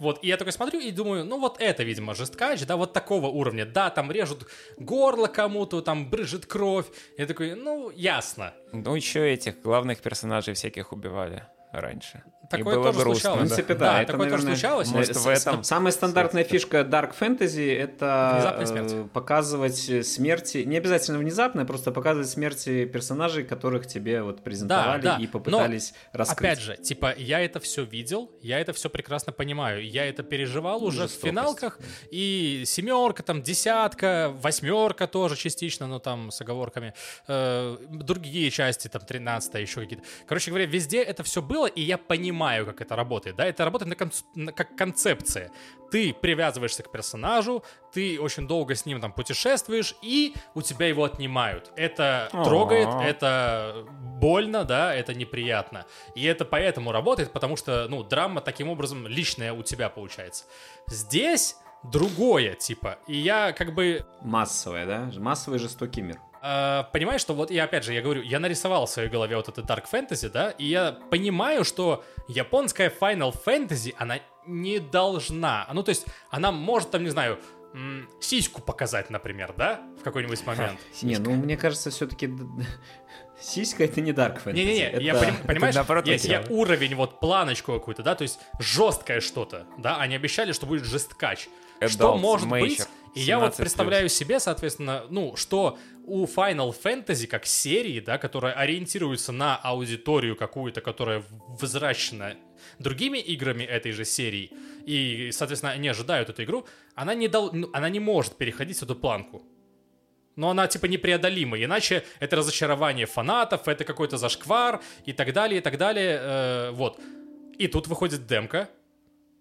вот, и я такой смотрю и думаю, ну вот это, видимо, жесткач, да, вот такого уровня. Да, там режут горло кому-то, там брыжет кровь. Я такой, ну, ясно. Ну, еще этих главных персонажей всяких убивали раньше. Такое тоже грустно. случалось. В принципе, да, это, такое тоже наверное, случалось. Может, в этом Самая стандартная фишка Dark Fantasy — это Внезапная смерть. э, показывать смерти, не обязательно внезапно, просто показывать смерти персонажей, которых тебе вот презентовали Да, да. и попытались раскрыть. Опять же, типа, я это все видел, я это все прекрасно понимаю. Я это переживал уже в Жестокость. финалках. И семерка, там, десятка, восьмерка тоже частично, но там с оговорками. Э, другие части, там, тринадцатая, еще какие-то. Короче говоря, везде это все было, и я понимаю, как это работает. Да, это работает на конц- на- как концепция. Ты привязываешься к персонажу, ты очень долго с ним там путешествуешь, и у тебя его отнимают. Это А. трогает, это больно, да, это неприятно. И это поэтому работает, потому что, ну, драма таким образом личная у тебя получается. Здесь другое, типа. И я как бы Массовая, да? Массовый жестокий мир. Э, понимаю, что вот я опять же, я говорю, я нарисовал в своей голове вот это Dark Fantasy, да, и я понимаю, что японская Final Fantasy, она не должна, ну, то есть, она может там, не знаю, м, сиську показать, например, да, в какой-нибудь момент. Не, ну мне кажется, все-таки сиська это не Dark Fantasy. Не-не-не, я это- поним- понимаешь, наоборот если я уровень, вот планочку какую-то, да, то есть жесткое что-то, да, они обещали, что будет жесткач. что Adult может Major, быть? И я вот 17+. представляю себе, соответственно, ну, что у Final Fantasy как серии, да, которая ориентируется на аудиторию какую-то, которая взращена другими играми этой же серии, и, соответственно, они ожидают эту игру, она не, дол- ну, она не может переходить эту планку. Но она типа непреодолима, иначе это разочарование фанатов, это какой-то зашквар и так далее, и так далее. э, вот. И тут выходит демка,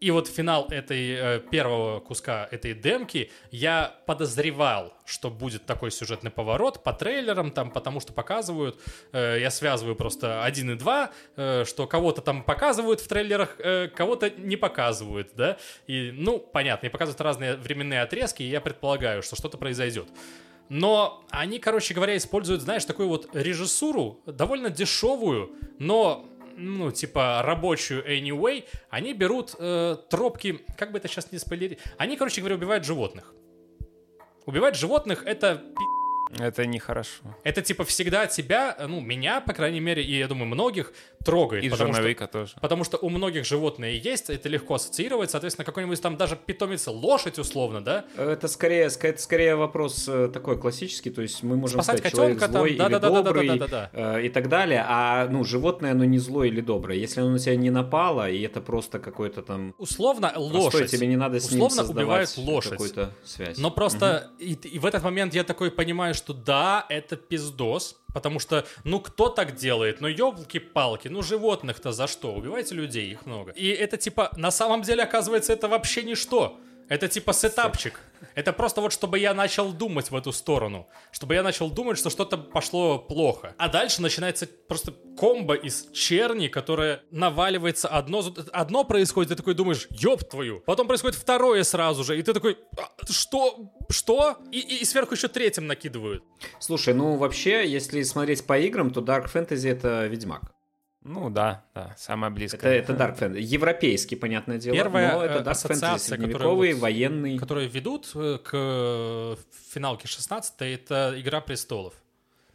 И вот финал этой э, первого куска этой демки я подозревал, что будет такой сюжетный поворот по трейлерам, там, потому что показывают, э, я связываю просто один и два, э, что кого-то там показывают в трейлерах, кого-то не показывают, да, и, ну, понятно, и показывают разные временные отрезки, и я предполагаю, что что-то произойдет. Но они, короче говоря, используют, знаешь, такую вот режиссуру, довольно дешевую, но ну, типа, рабочую anyway, они берут э, тропки, как бы это сейчас не спойлерить, они, короче говоря, убивают животных. Убивать животных — это это нехорошо. Это типа всегда тебя, ну, меня, по крайней мере, и я думаю, многих трогает. И потому что, тоже. Потому что у многих животные есть, это легко ассоциировать, соответственно, какой-нибудь там даже питомец лошадь условно, да? Это скорее, это скорее вопрос э, такой классический, то есть мы можем Спасать сказать, человек котенка злой там, или добрый э, и так далее, а ну животное оно не злое или доброе. Если оно на тебя не напало, и это просто какой-то там Условно простой, лошадь. тебе не надо с ним Условно создавать убивают лошадь. какую-то связь. Но просто и, и в этот момент я такой понимаю, что да, это пиздос, потому что, ну, кто так делает? Ну, елки-палки, ну, животных-то за что? Убивайте людей, их много. И это, типа, на самом деле, оказывается, это вообще ничто. Это типа сетапчик. Это просто вот, чтобы я начал думать в эту сторону. Чтобы я начал думать, что что-то пошло плохо. А дальше начинается просто комбо из черни, которая наваливается одно... Одно происходит, ты такой думаешь, ёб твою. Потом происходит второе сразу же, и ты такой, «А, что? Что? И, и- и сверху еще третьим накидывают. Слушай, ну вообще, если смотреть по играм, то Dark Fantasy это Ведьмак. Ну да, да, самое Это, близкое. это Dark Fantasy. Европейский, понятное дело. Первая, но это Dark Fantasy ассоциация, средневековый, которая вот- военный. Которые ведут э, к э, финалке 16 это «Игра престолов».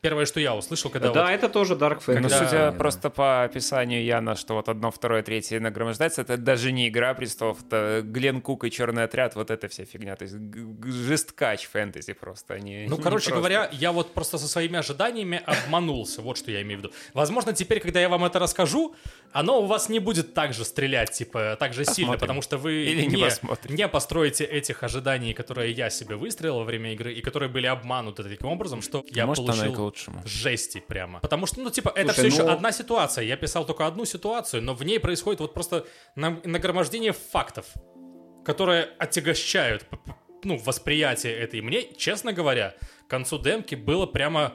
Первое, что я услышал, когда да, вот это тоже Dark Fantasy. Ну, Когда- судя Да. просто по описанию Яна, что вот одно, второе, третье нагромождается, это даже не «Игра престолов», это Глен Кук и «Черный отряд», вот эта вся фигня. То есть жесткач фэнтези просто. Они Ну, не короче просто. говоря, я вот просто со своими ожиданиями обманулся. Вот что я имею в виду. Возможно, теперь, когда я вам это расскажу, оно у вас не будет так же стрелять, типа, так же сильно, Посмотрим. потому что вы Или не посмотрим. не построите этих ожиданий, которые я себе выстроил во время игры, и которые были обмануты таким образом, что я Может, и к получил лучшему. жести прямо. Потому что, ну, типа, это Слушай, все ну- еще одна ситуация. Я писал только одну ситуацию, но в ней происходит вот просто на- нагромождение фактов, которые отягощают ну, восприятие этой. Мне, честно говоря, к концу демки было прямо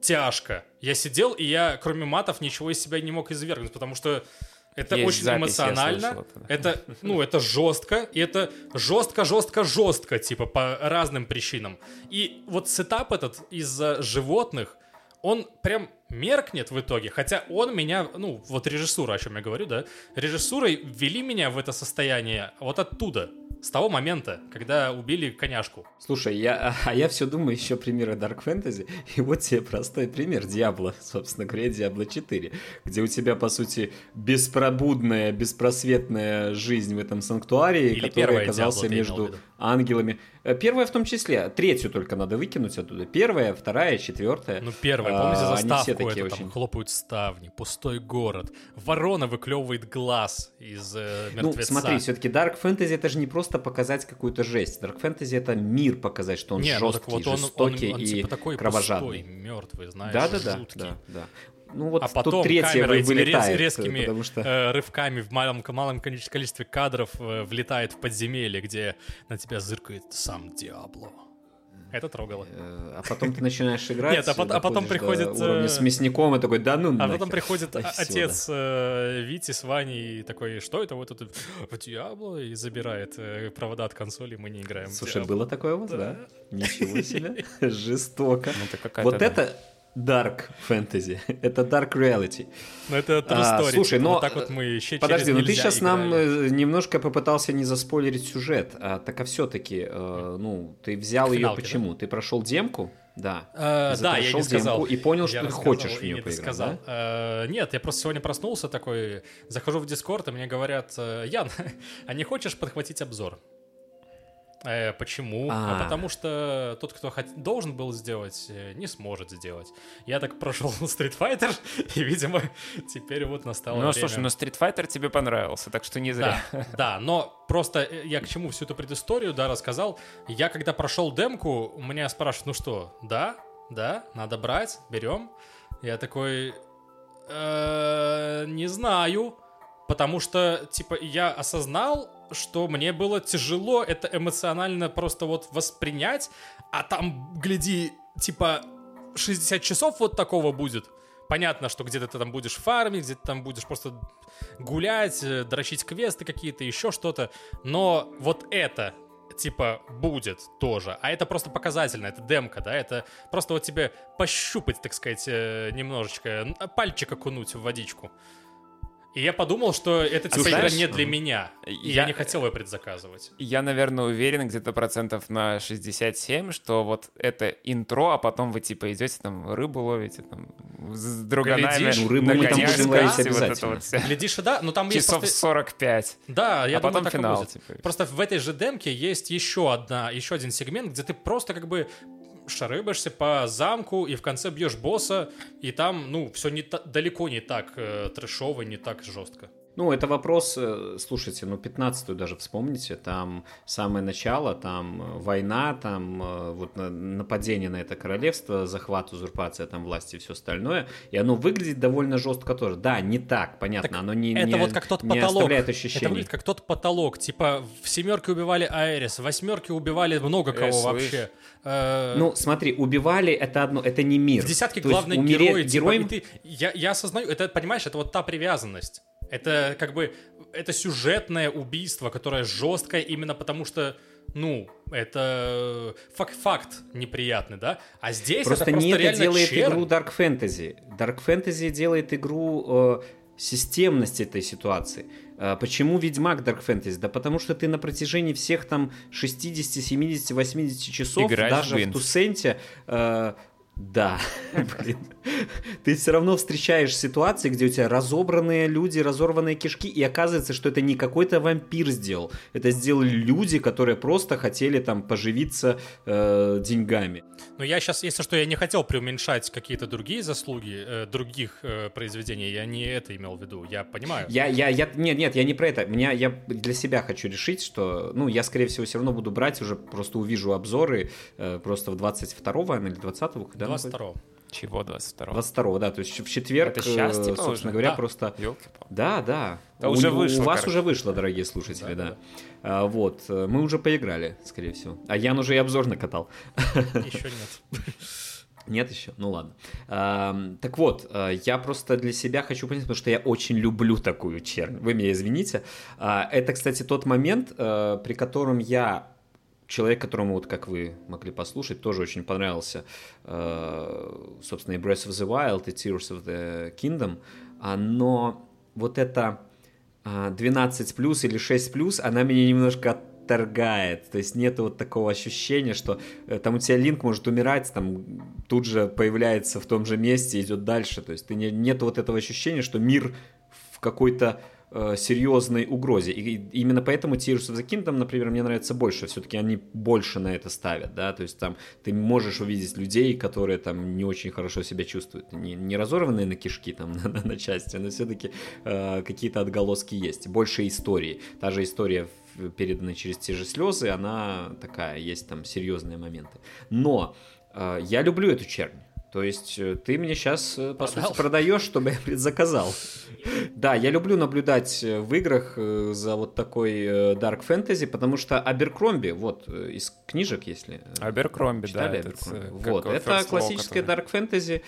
тяжко. Я сидел, и я, кроме матов, ничего из себя не мог извергнуть, потому что это Есть очень запись, эмоционально. слышал это, да. Это, ну, это жестко, и это жестко, жестко, жестко, типа, по разным причинам. И вот сетап этот из-за животных, он прям меркнет в итоге, хотя он меня, ну, вот режиссура, о чем я говорю, да, режиссурой ввели меня в это состояние вот оттуда, с того момента, когда убили коняшку. Слушай, я, а я все думаю еще примеры Dark Fantasy, и вот тебе простой пример Диабло, собственно говоря, Диабло 4, где у тебя, по сути, беспробудная, беспросветная жизнь в этом санктуарии, Или который оказался Diablo между ангелами. Э, Первая в том числе, третью только надо выкинуть оттуда. Первая, вторая, четвертая. Ну, первое, А, помните они все такие там очень- хлопают ставни, пустой город, ворона выклевывает глаз из э, Ну, мертвеца. смотри, все-таки Dark Fantasy это же не просто показать какую-то жесть. Dark Fantasy это мир показать, что он Не, ну так жесткий, вот он, он, жестокий он и типа такой кровожадный. пустой, мертвый, знаешь, Да, да, да, жуткий. да, да. Ну вот А потом тут третья камера этими рез- резкими потому что э, рывками в малом, малом количестве, количестве кадров э, влетает в подземелье, где на тебя зыркает сам Диабло. Это трогало. э, а потом ты начинаешь играть. Нет, а а потом приходит, э, с мясником и такой, да ну А нахер». потом приходит отец э, Вити с Ваней и такой, что это вот тут в Диабло? И забирает провода от консоли, мы не играем Слушай, было такое вас, да? Ничего себе, жестоко. Ну, Вот это Dark Fantasy, это Dark Reality. Ну, это true А, story. слушай, типа, но, вот так вот мы еще Подожди, через ну ты сейчас нам играли. э, немножко попытался не заспойлерить сюжет, а, так а все-таки, ну, ты взял К ее почему? Ты прошел демку? Да. Э, Ты да, я не сказал. и понял, Я что ты рассказал хочешь в нее не поиграть, досказал. да? Э, Нет, я просто сегодня проснулся такой, захожу в Дискорд, и мне говорят, э, Ян, а не хочешь подхватить обзор? Э, почему? А. А. потому что тот, кто хот- должен был сделать, э, не сможет сделать. Я так прошел Street Fighter, и, видимо, теперь вот настало Ну, время. слушай, но Street Fighter тебе понравился, так что не зря. Да, да, но просто э, я к чему всю эту предысторию, да, рассказал. Я когда прошел демку, у меня спрашивают, ну что, да, да, надо брать, берем. Я такой, «Э, не знаю, потому что, типа, я осознал, что мне было тяжело это эмоционально просто вот воспринять, а там, гляди, типа, 60 часов вот такого будет. Понятно, что где-то ты там будешь фармить, где-то там будешь просто гулять, э, дрочить квесты какие-то, еще что-то. Но вот это, типа, будет тоже. А это просто показательно, это демка, да, это просто вот тебе пощупать, так сказать, э, немножечко, пальчик окунуть в водичку. И я подумал, что это типа игра не для меня. И я, я не хотел ее предзаказывать. Я, наверное, уверен где-то процентов на 67, что вот это интро, а потом вы типа идете там рыбу ловите, там с друганами. Глядишь, ну, рыбу мы там будем ловить обязательно. Вот вот Глядишь, да, но там Часов есть... Часов 45. Да, я а думаю, потом так финал. будет. Типа. Просто в этой же демке есть еще одна, еще один сегмент, где ты просто как бы шарыбаешься по замку и в конце бьешь босса, и там, ну, все не далеко не так э, трэшово, не так жестко. Ну, это вопрос, э, слушайте, ну, 15-ю даже вспомните, там самое начало, там э, война, там э, вот нападение на это королевство, захват, узурпация там власти и все остальное, и оно выглядит довольно жестко тоже. Да, не так, понятно, так оно не, это не, вот как тот не потолок. оставляет ощущений. Это выглядит как тот потолок, типа в семерке убивали Аэрис, в восьмерке убивали много кого э, вообще. Ну, смотри, убивали это одно, это не мир. В десятке главных героев, типа, героем... ты, я, я осознаю, это, понимаешь, это вот та привязанность. Это как бы это сюжетное убийство, которое жесткое именно потому что ну, это факт, факт неприятный, да? А здесь просто это просто не реально делает чер... игру Dark Fantasy. Dark Fantasy делает игру э, системность этой ситуации. Э, почему Ведьмак Dark Fantasy? Да потому что ты на протяжении всех там 60, 70, 80 часов, Играешь даже в, в Тусенте, э, да, блин. Ты все равно встречаешь ситуации, где у тебя разобранные люди, разорванные кишки, и оказывается, что это не какой-то вампир сделал. Это сделали люди, которые просто хотели там поживиться э, деньгами. Но я сейчас, если что, я не хотел преуменьшать какие-то другие заслуги э, других э, произведений. Я не это имел в виду. Я понимаю. Я, я, я, нет, нет, я не про это. Меня, я для себя хочу решить, что, ну, я, скорее всего, все равно буду брать уже, просто увижу обзоры э, просто в 22-го, или 20-го, когда 22-го. Чего 22 22 да, то есть в четверг, Это сейчас, типа, собственно уже? говоря, Да. просто... Ёлки-палки. Да, да. Да у, уже у вышло, вас короче. уже вышло, дорогие слушатели, да. Да, А, вот, э, мы уже поиграли, скорее всего. А Ян уже и обзор накатал. Еще нет. Нет еще? Ну ладно. Ам, так вот, э, я просто для себя хочу понять, потому что я очень люблю такую чернь. Вы меня извините. А, Это, кстати, тот момент, э, при котором я человек, которому, вот как вы могли послушать, тоже очень понравился, э, собственно, и Breath of the Wild, и Tears of the Kingdom, а, но вот это а, 12 плюс или 6 плюс, она меня немножко отторгает. То есть нет вот такого ощущения, что э, там у тебя линк может умирать, там тут же появляется в том же месте, идет дальше. То есть ты не, нет вот этого ощущения, что мир в какой-то серьезной угрозе. И именно поэтому Tears of the Kingdom, например, мне нравится больше. Все-таки они больше на это ставят, да, то есть там ты можешь увидеть людей, которые там не очень хорошо себя чувствуют. Не, не разорванные на кишки там на, на- на части, но все-таки какие-то отголоски есть. Больше истории. Та же история переданная через те же слезы, она такая, есть там серьезные моменты. Но э, я люблю эту чернь. То есть э, ты мне сейчас, по Продал? сути, продаешь, чтобы я предзаказал. Да, я люблю наблюдать э, в играх э, за вот такой э, Dark Fantasy, потому что Аберкромби, вот, э, из книжек, если... э, Аберкромби, да. читали Аберкромби? э, Вот, это который- Dark Fantasy, э,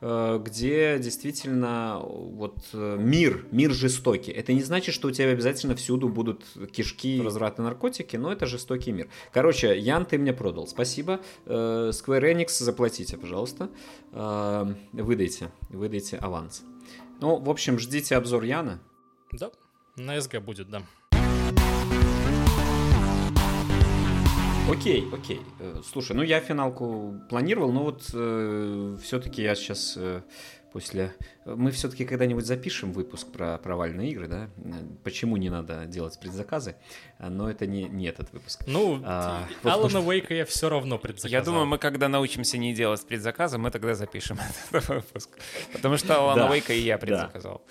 где действительно вот э, мир, мир жестокий. Это не значит, что у тебя обязательно всюду будут кишки, развраты, наркотики, но это жестокий мир. Короче, Ян, ты мне продал. Спасибо. Э, Square Enix, заплатите, пожалуйста. Э, Выдайте, выдайте аванс. Ну, в общем, ждите обзор Яна. Да, на СГ будет, да. Окей, окей. Э, Слушай, ну я финалку планировал, но вот все-таки я сейчас после... Мы все-таки когда-нибудь запишем выпуск про провальные игры, да? Э, Почему не надо делать предзаказы? Но это не, не этот выпуск. Ну, А, вот Алана Уэйка я все равно предзаказал. Я думаю, мы когда научимся не делать предзаказы, мы тогда запишем этот выпуск. Потому что Алана Да, Уэйка и я да. предзаказал.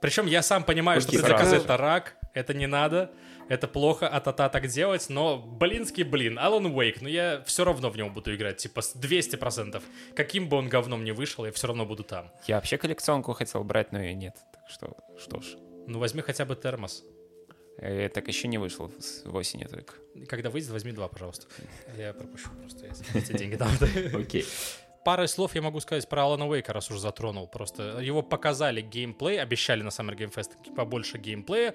Причем я сам понимаю, что Окей, предзаказ сразу. это рак, это не надо, это плохо, а та так делать, но блинский блин, Алан Уэйк, ну я все равно в него буду играть, типа с 200%. Каким бы он говном ни вышел, я все равно буду там. Я вообще коллекционку хотел брать, но и нет. Так что, что ж. Ну, возьми хотя бы термос. Э, Так еще не вышло с в осени только. Когда выйдет, возьми два, пожалуйста. Я пропущу просто, я эти деньги дам. Окей. Парой слов я могу сказать про Алана Уэйка, раз уже затронул. Просто его показали геймплей, обещали на Summer Game Fest побольше геймплея.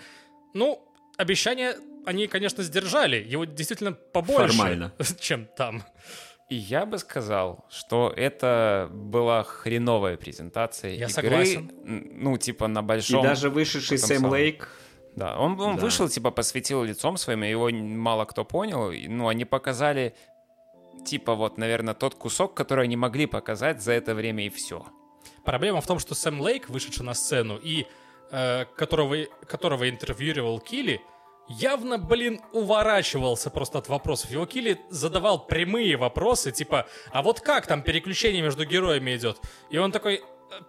Ну, обещания они, конечно, сдержали. Его действительно побольше, Формально. чем там. И я бы сказал, что это была хреновая презентация Я игры. согласен. Ну, типа на И большом... даже вышедший Сэм самом. Лейк, Да, он, он Да. вышел, типа, посветил лицом своим, и его мало кто понял. И, Ну, они показали, типа, вот, наверное, тот кусок, который они могли показать за это время, и все. Проблема в том, что Сэм Лейк, вышедший на сцену, и которого, которого интервьюировал Килли, явно, блин, уворачивался просто от вопросов. Его Килли задавал прямые вопросы, типа, а вот как там переключение между героями идет? И он такой э,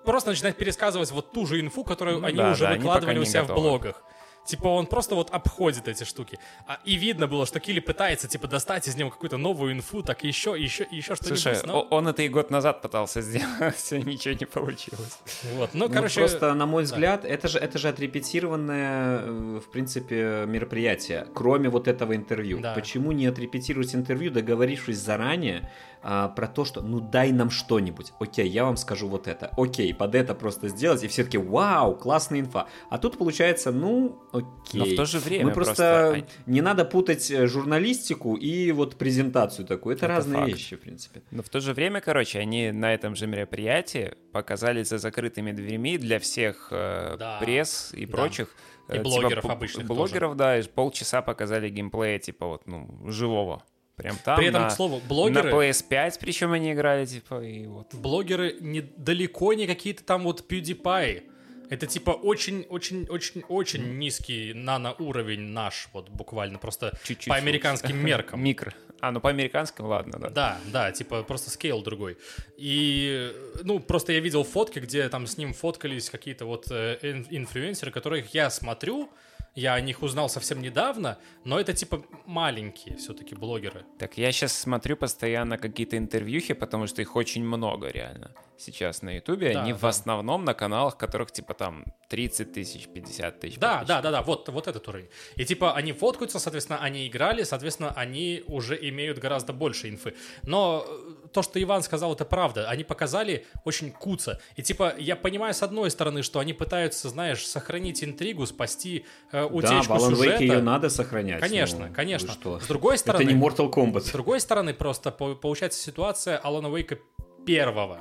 просто начинает пересказывать вот ту же инфу, которую Ну они да, уже да, они выкладывали пока у себя в блогах. Типа он просто вот обходит эти штуки. А, и видно было, что Килли пытается, типа, достать из него какую-то новую инфу, так и еще, и еще, и еще что-нибудь. Слушай, но- он это и год назад пытался сделать, все, ничего не получилось. вот. Ну, Ну, короче, просто, на мой взгляд, это же, это же отрепетированное, э, в принципе, мероприятие, кроме вот этого интервью. Да. Почему не отрепетировать интервью, договорившись заранее а, про то, что ну дай нам что-нибудь. Окей, я вам скажу вот это. Окей, под это просто сделать, и все таки вау, классная инфа. А тут получается, ну, окей. Но в то же время Мы просто, просто- не надо путать э, журналистику и вот презентацию такую. Это, Это разные факт. вещи, в принципе. Но в то же время, короче, они на этом же мероприятии показали за закрытыми дверьми для всех э, Да. пресс и Да. прочих. И э, блогеров п- обычных Блогеров, да, и полчаса показали геймплея, типа вот, ну, живого. Прям там При этом, на, к слову, на блогеры, PS5, причем они играли, типа, и вот. блогеры не, далеко не какие-то там вот PewDiePie. Это типа очень-очень-очень-очень низкий наноуровень наш, вот буквально, просто Чуть-чуть по американским меркам. Микро. А, ну по американским, ладно, да. Да, да, типа просто скейл другой. И, ну, просто я видел фотки, где там с ним фоткались какие-то вот э, ин- инфлюенсеры, которых я смотрю, я о них узнал совсем недавно, но это типа маленькие все-таки блогеры. Так я сейчас смотрю постоянно какие-то интервьюхи, потому что их очень много реально сейчас на Ютубе. Да, Они в да. основном на каналах, которых типа там 30 тысяч, 50 тысяч. Да, да, да, да, вот, вот этот уровень. И типа они фоткаются, соответственно, они играли, соответственно, они уже имеют гораздо больше инфы. Но э, то, что Иван сказал, это правда. Они показали очень куца. И типа я понимаю с одной стороны, что они пытаются, знаешь, сохранить интригу, спасти э, Да, утечку в Wake сюжета. ее надо сохранять. Конечно, ну, конечно. что? С другой стороны, Это не Mortal Kombat. с другой стороны, просто по- получается ситуация Алана Уэйка первого.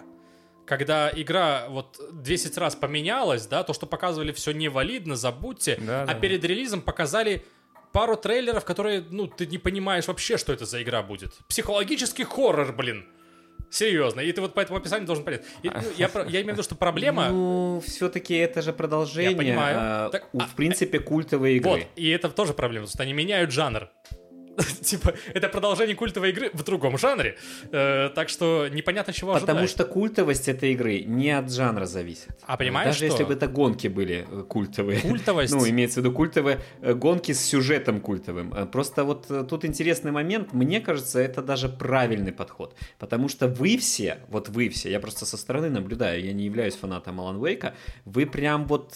Когда игра вот 10 раз поменялась, да, то, что показывали, все невалидно, забудьте. Да, а да. перед релизом показали пару трейлеров, которые, ну, ты не понимаешь вообще, что это за игра будет. Психологический хоррор, блин. Серьезно. И ты вот по этому описанию должен понять. И, ну, я, я имею в виду, что проблема... Ну, все-таки это же продолжение, Я понимаю. а, Так, а, в принципе, культовой игры. Вот, и это тоже проблема, потому что они меняют жанр. Типа, это продолжение культовой игры в другом жанре. Э, так что непонятно, чего Потому ожидать. что культовость этой игры не от жанра зависит. А понимаешь, Даже что? если бы это гонки были э, культовые. Культовость... Ну, имеется в виду культовые э, гонки с сюжетом культовым. Э, Просто вот тут интересный момент. Мне кажется, это даже правильный подход. Потому что вы все, вот вы все, я просто со стороны наблюдаю, я не являюсь фанатом Алан Вейка, вы прям вот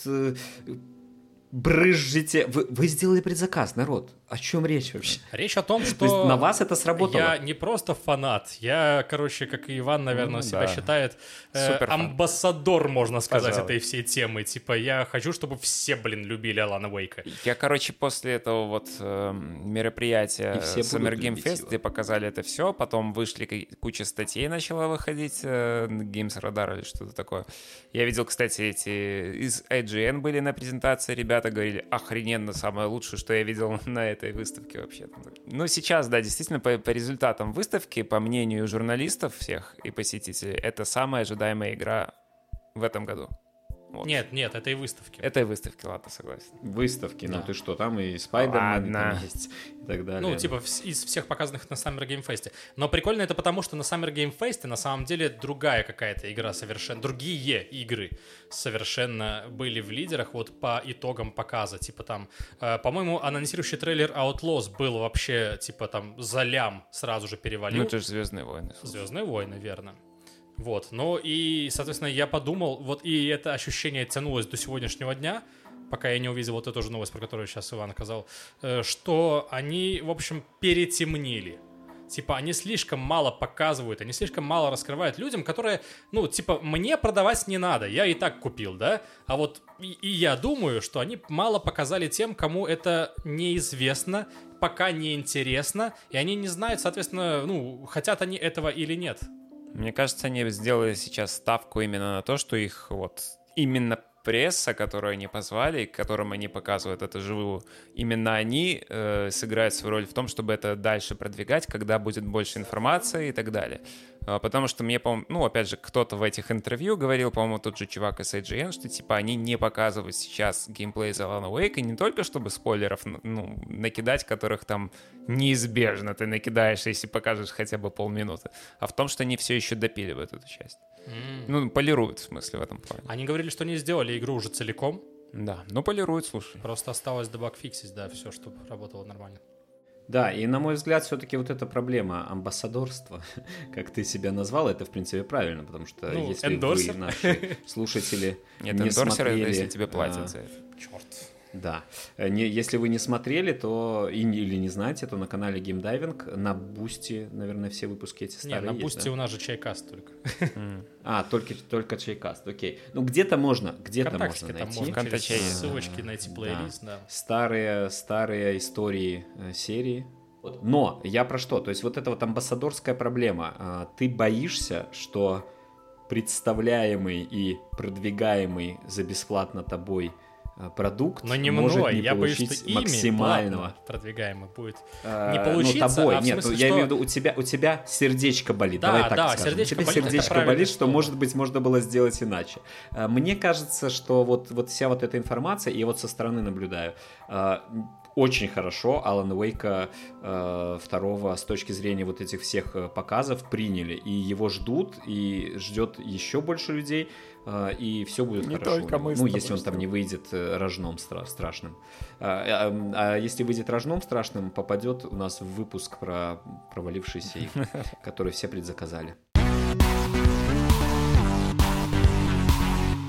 брызжете. Вы, вы сделали предзаказ, народ. О чем речь вообще? Речь о том, что... То на вас это сработало? Я не просто фанат, я, короче, как и Иван, наверное, Ну, себя да. считает э, амбассадор, можно сказать, Пожалуй. этой всей темы. Типа, я хочу, чтобы все, блин, любили Алана Уэйка. Я, короче, после этого вот э, мероприятия И все Summer Game Fest, его. где показали это все, потом вышли куча статей начала выходить э, Games Radar или что-то такое. Я видел, кстати, эти из IGN были на презентации, ребята говорили, охрененно, самое лучшее, что я видел на этой выставке вообще. Ну, сейчас, да, действительно, по, по результатам выставки, по мнению журналистов всех и посетителей, это самая ожидаемая игра в этом году. Вот. Нет, нет, это и выставки. Этой выставки, ладно, согласен. Выставки, Да. ну ты что, там и Спайдермен есть и так далее. Ну, типа, из всех показанных на Summer Game Fest. Но прикольно это потому, что на Summer Game Fest на самом деле другая какая-то игра совершенно... Другие игры совершенно были в лидерах вот по итогам показа. Типа там, э, по-моему, анонсирующий трейлер Outlaws был вообще, типа там, за лям сразу же перевалил. Ну, это же Звездные войны. Звездные войны, верно. Вот, ну и, соответственно, я подумал, вот и это ощущение тянулось до сегодняшнего дня, пока я не увидел вот эту же новость, про которую сейчас Иван сказал, э, что они, в общем, перетемнили. Типа, они слишком мало показывают, они слишком мало раскрывают людям, которые, ну, типа, мне продавать не надо, я и так купил, да? А вот и, и я думаю, что они мало показали тем, кому это неизвестно, пока не интересно, и они не знают, соответственно, ну, хотят они этого или нет. Мне кажется, они сделали сейчас ставку именно на то, что их вот именно пресса, которую они позвали, которым они показывают это живую, именно они э, сыграют свою роль в том, чтобы это дальше продвигать, когда будет больше информации и так далее. А, потому что мне, по ну, опять же, кто-то в этих интервью говорил, по-моему, тот же чувак из IGN, что, типа, они не показывают сейчас геймплей за Alan Wake, и не только чтобы спойлеров, ну, накидать, которых там неизбежно ты накидаешь, если покажешь хотя бы полминуты, а в том, что они все еще допиливают эту часть. Mm. Ну, полируют, в смысле, в этом плане. Они говорили, что не сделали игру уже целиком. Да, ну полируют, слушай. Просто осталось добагфиксить, да, все, чтобы работало нормально. Да, и на мой взгляд, все-таки вот эта проблема амбассадорства, как ты себя назвал, это в принципе правильно, потому что ну, если endorser. вы, наши слушатели, Нет, не смотрели, если тебе платят а, за это. Черт. Да. Э, не, если вы не смотрели, то и, или не знаете, то на канале Diving на Бусти, наверное, все выпуски эти старые Не, на Бусти да? у нас же чайкаст только. А, только, только чайкаст, окей. Ну, где-то можно, где-то можно найти. Можно через ссылочки найти плейлист, да. Старые, старые истории э, серии. Но я про что? То есть вот эта вот амбассадорская проблема. А, ты боишься, что представляемый и продвигаемый за бесплатно тобой – Э, продукт Но не может мной. не я получить боюсь, что максимального. продвигаемый будет а, не получиться. Ну, тобой, а нет, смысле, я что... имею в виду, у тебя, у тебя сердечко болит. Да, Давай так да, скажем. сердечко у тебя болит, сердечко болит, что, может быть, можно было сделать иначе. А, мне кажется, что вот, вот вся вот эта информация, и вот со стороны наблюдаю, очень хорошо Алана Уэйка э, второго с точки зрения вот этих всех э, показов приняли. И его ждут, и ждет еще больше людей. А, и все будет не хорошо. Только мы ну, если он там не выйдет э, рожном стра- страшным. А, а, а если выйдет рожном страшным, попадет у нас в выпуск про провалившийся который все предзаказали.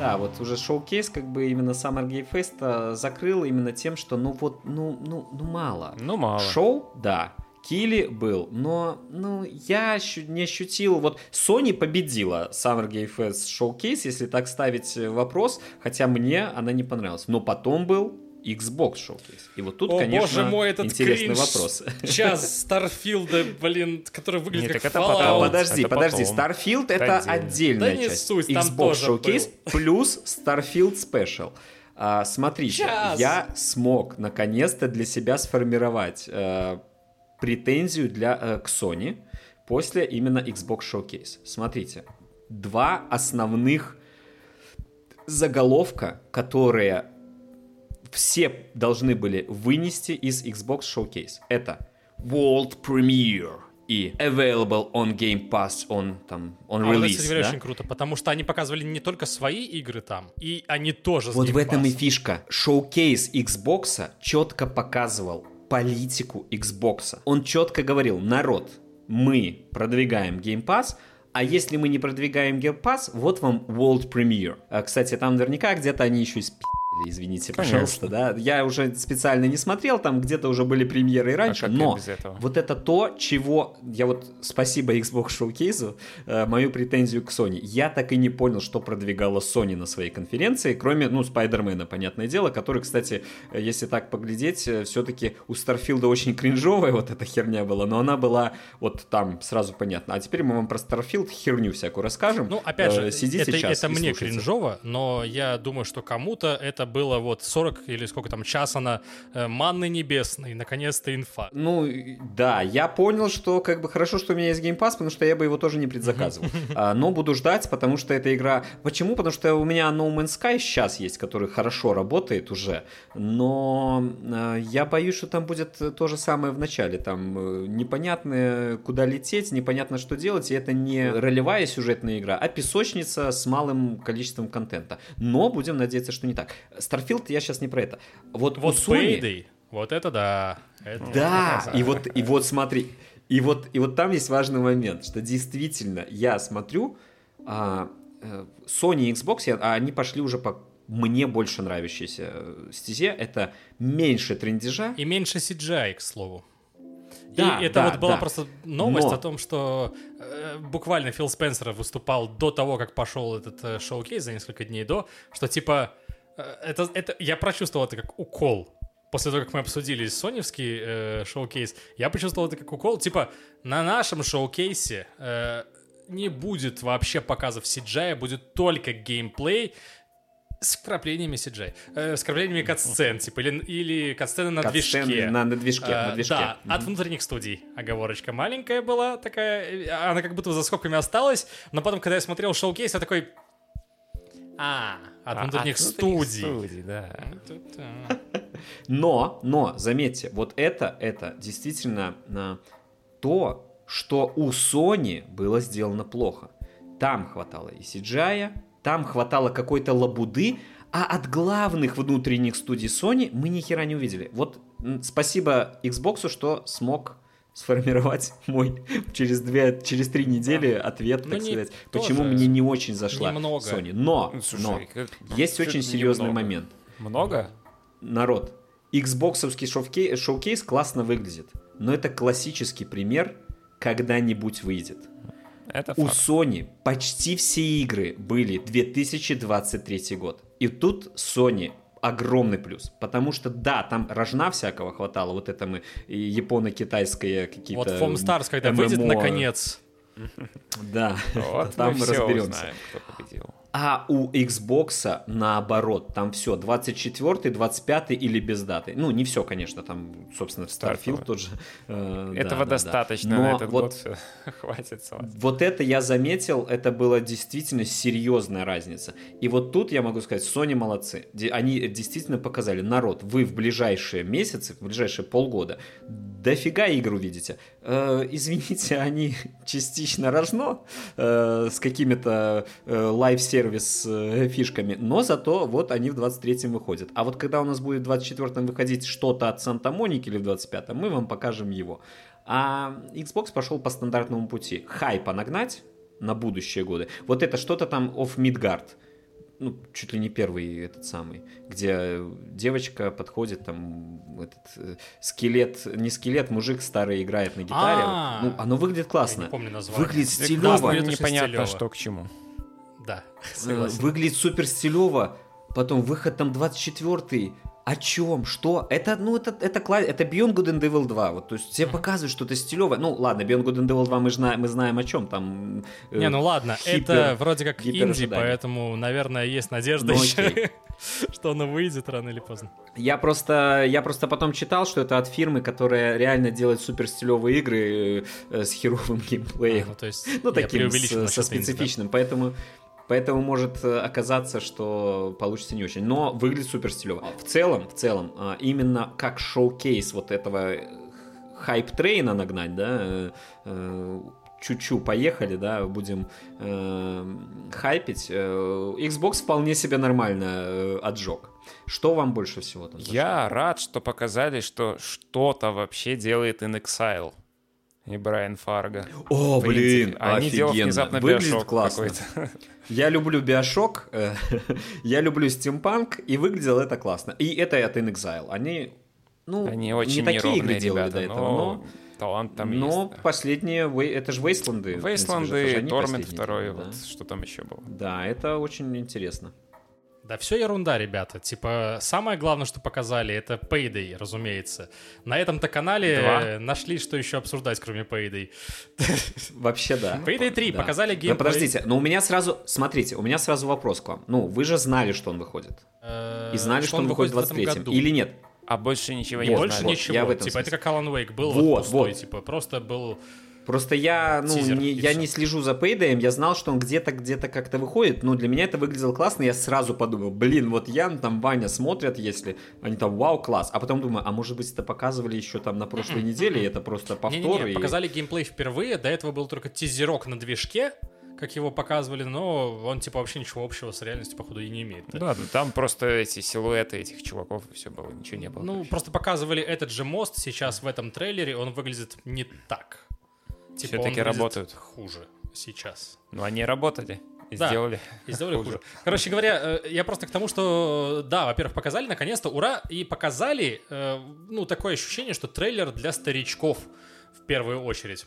Да, вот уже шоу-кейс, как бы именно Summer Game Fest закрыл именно тем, что ну вот, ну, ну, ну мало. Ну мало. Шоу, да, Килли был, но ну, я не ощутил... Вот Sony победила Summer Game Fest Showcase, если так ставить э, вопрос, хотя мне она не понравилась. Но потом был Xbox Showcase. И вот тут, О, конечно, боже мой, этот интересный кринж. вопрос. Час Старфилда, блин, который выглядит Нет, как это Fallout. потом. Подожди, это подожди, потом. Starfield это отдельно. отдельная Да не часть. суть, Xbox Showcase был. плюс Starfield Special. А, смотрите, Час. я смог наконец-то для себя сформировать э, претензию для, э, к Sony после именно Xbox Showcase. Смотрите, два основных заголовка, которые все должны были вынести из Xbox Showcase. Это World Premiere и Available on Game Pass on, там, on А вот это, Release. кстати да? очень круто, потому что они показывали не только свои игры там, и они тоже Вот в этом и фишка. Шоу-кейс Xbox четко показывал политику Xbox. Он четко говорил, народ, мы продвигаем Game Pass, а если мы не продвигаем Game Pass, вот вам World Premiere. А, кстати, там наверняка где-то они еще и спи***ли, извините, Конечно. пожалуйста, да. Я уже специально не смотрел, там где-то уже были премьеры и раньше, А но вот это то, чего я вот спасибо Xbox Showcase, э, мою претензию к Sony. Я так и не понял, что продвигала Sony на своей конференции, кроме, ну, Спайдермена, понятное дело, который, кстати, э, если так поглядеть, э, все-таки у Старфилда очень кринжовая вот эта херня была, но она была вот там сразу понятно. А теперь мы вам про Старфилд херню всякую расскажем. Ну, опять же, Э, сидите это, час это мне слушайте. кринжово, но я думаю, что кому-то это было вот 40 или сколько там часа на э, манны небесной, наконец-то инфа. Ну, да, я понял, что как бы хорошо, что у меня есть Game Pass, потому что я бы его тоже не предзаказывал. А, но буду ждать, потому что эта игра... Почему? Потому что у меня No Man's Sky сейчас есть, который хорошо работает уже, но а, я боюсь, что там будет то же самое в начале. Там э, непонятно, куда лететь, непонятно, что делать, и это не ролевая сюжетная игра, а песочница с малым количеством контента. Но будем надеяться, что не так. Starfield я сейчас не про это. Вот, у Вот Sony- Payday, вот это да. Это да, это и вот, и вот смотри, и вот, и вот там есть важный момент, что действительно я смотрю, а, э, Sony и Xbox, я- а они пошли уже по мне больше нравящейся э, стезе. Это меньше трендежа. И меньше CGI, к слову. Да, и это да, вот была да. просто новость Но- о том, что э, буквально Фил Спенсер выступал до того, как пошел этот э, шоу-кейс за несколько дней до, что типа это, это я прочувствовал это как укол. После того, как мы обсудили соневский э, шоу-кейс, я почувствовал это как укол. Типа, на нашем шоу-кейсе э, не будет вообще показов CGI, будет только геймплей с вкраплениями CGI. Э, с вкраплениями катсцен, типа, или, или катсцены на Катсцены движке. На, на движке, на А, движке. Да, от внутренних студий. Оговорочка маленькая была такая, э, она как будто за скобками осталась, но потом, когда я смотрел шоу-кейс, я такой... А, от А, внутренних от студий. студий, да. Но, но, заметьте, вот это, это действительно а, то, что у Sony было сделано плохо. Там хватало и CGI, там хватало какой-то лабуды, а от главных внутренних студий Sony мы ни хера не увидели. Вот спасибо Xbox, что смог сформировать мой через две, через три недели ответ, Ну, так сказать, почему мне не очень зашла немного. Sony. Но, Ну, слушай, но как- есть очень серьезный немного? момент Много? народ, Xboxовский шоу-кейс, шоу-кейс классно выглядит, но это классический пример когда-нибудь выйдет. Это У факт. Sony почти все игры были 2023 год. И тут Sony огромный плюс, потому что да, там рожна всякого хватало, вот это мы японо-китайское какие-то Вот Foam Stars, когда ММО, выйдет наконец. Да, там мы разберемся. кто победил. А у Xbox наоборот, там все 24, 25 или без даты. Ну, не все, конечно, там, собственно, Starfield Стартовый. тот же. э, да, Этого да, да. достаточно Но на этот вот год. Хватит. Вот это я заметил, это была действительно серьезная разница. И вот тут я могу сказать, Sony молодцы. Они действительно показали, народ, вы в ближайшие месяцы, в ближайшие полгода дофига игр увидите. Э, извините, они частично рожно э, с какими-то э, live service э, фишками, но зато вот они в 23-м выходят. А вот когда у нас будет в 24-м выходить что-то от Санта-Моники или в 25-м, мы вам покажем его. А Xbox пошел по стандартному пути. Хайпа нагнать на будущие годы. Вот это что-то там of Midgard. Ну, чуть ли не первый этот самый, где девочка подходит, там этот э, скелет, не скелет, мужик старый играет на гитаре. А. Ну, оно выглядит классно. Я не помню название. Выглядит Да, стилево. непонятно, что к чему. Да, Э, согласен. Выглядит супер стилево. Потом выход там 24-й. О чем? Что? Это, ну, это, это, кла- это Beyond Good and Evil 2. Вот, то есть тебе показывают что-то стилевое. Ну, ладно, Beyond Good and Evil 2 мы, зна- мы знаем о чем. Там, э, Не, ну ладно, хипер- это вроде как инди, поэтому, наверное, есть надежда Ну, еще, что оно выйдет рано или поздно. Я просто, я просто потом читал, что это от фирмы, которая реально делает супер стилевые игры э, с херовым геймплеем. Ну, то есть, Ну, таким, с- со инди, да. специфичным. Поэтому, поэтому может э, оказаться, что получится не очень. Но выглядит супер стилево. В целом, в целом, а, именно как showcase вот этого э, hype train -а нагнать, да, э, чуть-чуть поехали, да, будем э, хайпить. Xbox вполне себе нормально отжег. Что вам больше всего там? зашло? Я рад, что показали, что что-то вообще делает inXile. И Брайан Фарго. О, блин, они делают офигенно. внезапно Выглядит классно. Я люблю Биошок, э, я люблю стимпанк, и выглядело это классно. И это от In Exile. Они, ну, Они очень не такие игры делали ребята, до этого, но но, талант там но есть. да. последние, это же Вейсланды. Вейсланды, Тормент второй, делали, вот что там еще было. Да. да, это очень интересно. Да все ерунда, ребята. Типа, самое главное, что показали, это Payday, разумеется. На этом-то канале Два. нашли, что еще обсуждать, кроме Payday. Вообще да. Payday 3 Да. показали Да, геймплей. подождите, но у меня сразу, смотрите, у меня сразу вопрос к вам. Ну, вы же знали, что он выходит. Э, И знали, что, он выходит в в этом 23-м. году. Или нет? А больше ничего не больше знали. вот, ничего. я в этом типа, это как Alan Wake был Вот, вот, пустой, вот. типа, просто был... Просто я, ну, Тизер, не, я всё. не слежу за Payday, я знал, что он где-то, где-то как-то выходит, но для меня это выглядело классно, я сразу подумал, блин, вот Ян, там Ваня смотрят, если они там, вау, класс, а потом думаю, а может быть это показывали еще там на прошлой неделе, и это просто повтор, Не-не-не, и- показали геймплей впервые, до этого был только тизерок на движке, как его показывали, но он, типа, вообще ничего общего с реальностью, походу, и не имеет. да. Да, да, там просто эти силуэты этих чуваков и все было, ничего не было. Ну, просто показывали этот же мост сейчас в этом трейлере, он выглядит не так. Типа, выглядит работают. хуже сейчас. Ну, они работали. И Да. сделали. И сделали Хуже. хуже. Короче говоря, э, я просто к тому, что, да, во-первых, показали наконец-то, ура, и показали, э, ну, такое ощущение, что трейлер для старичков в первую очередь.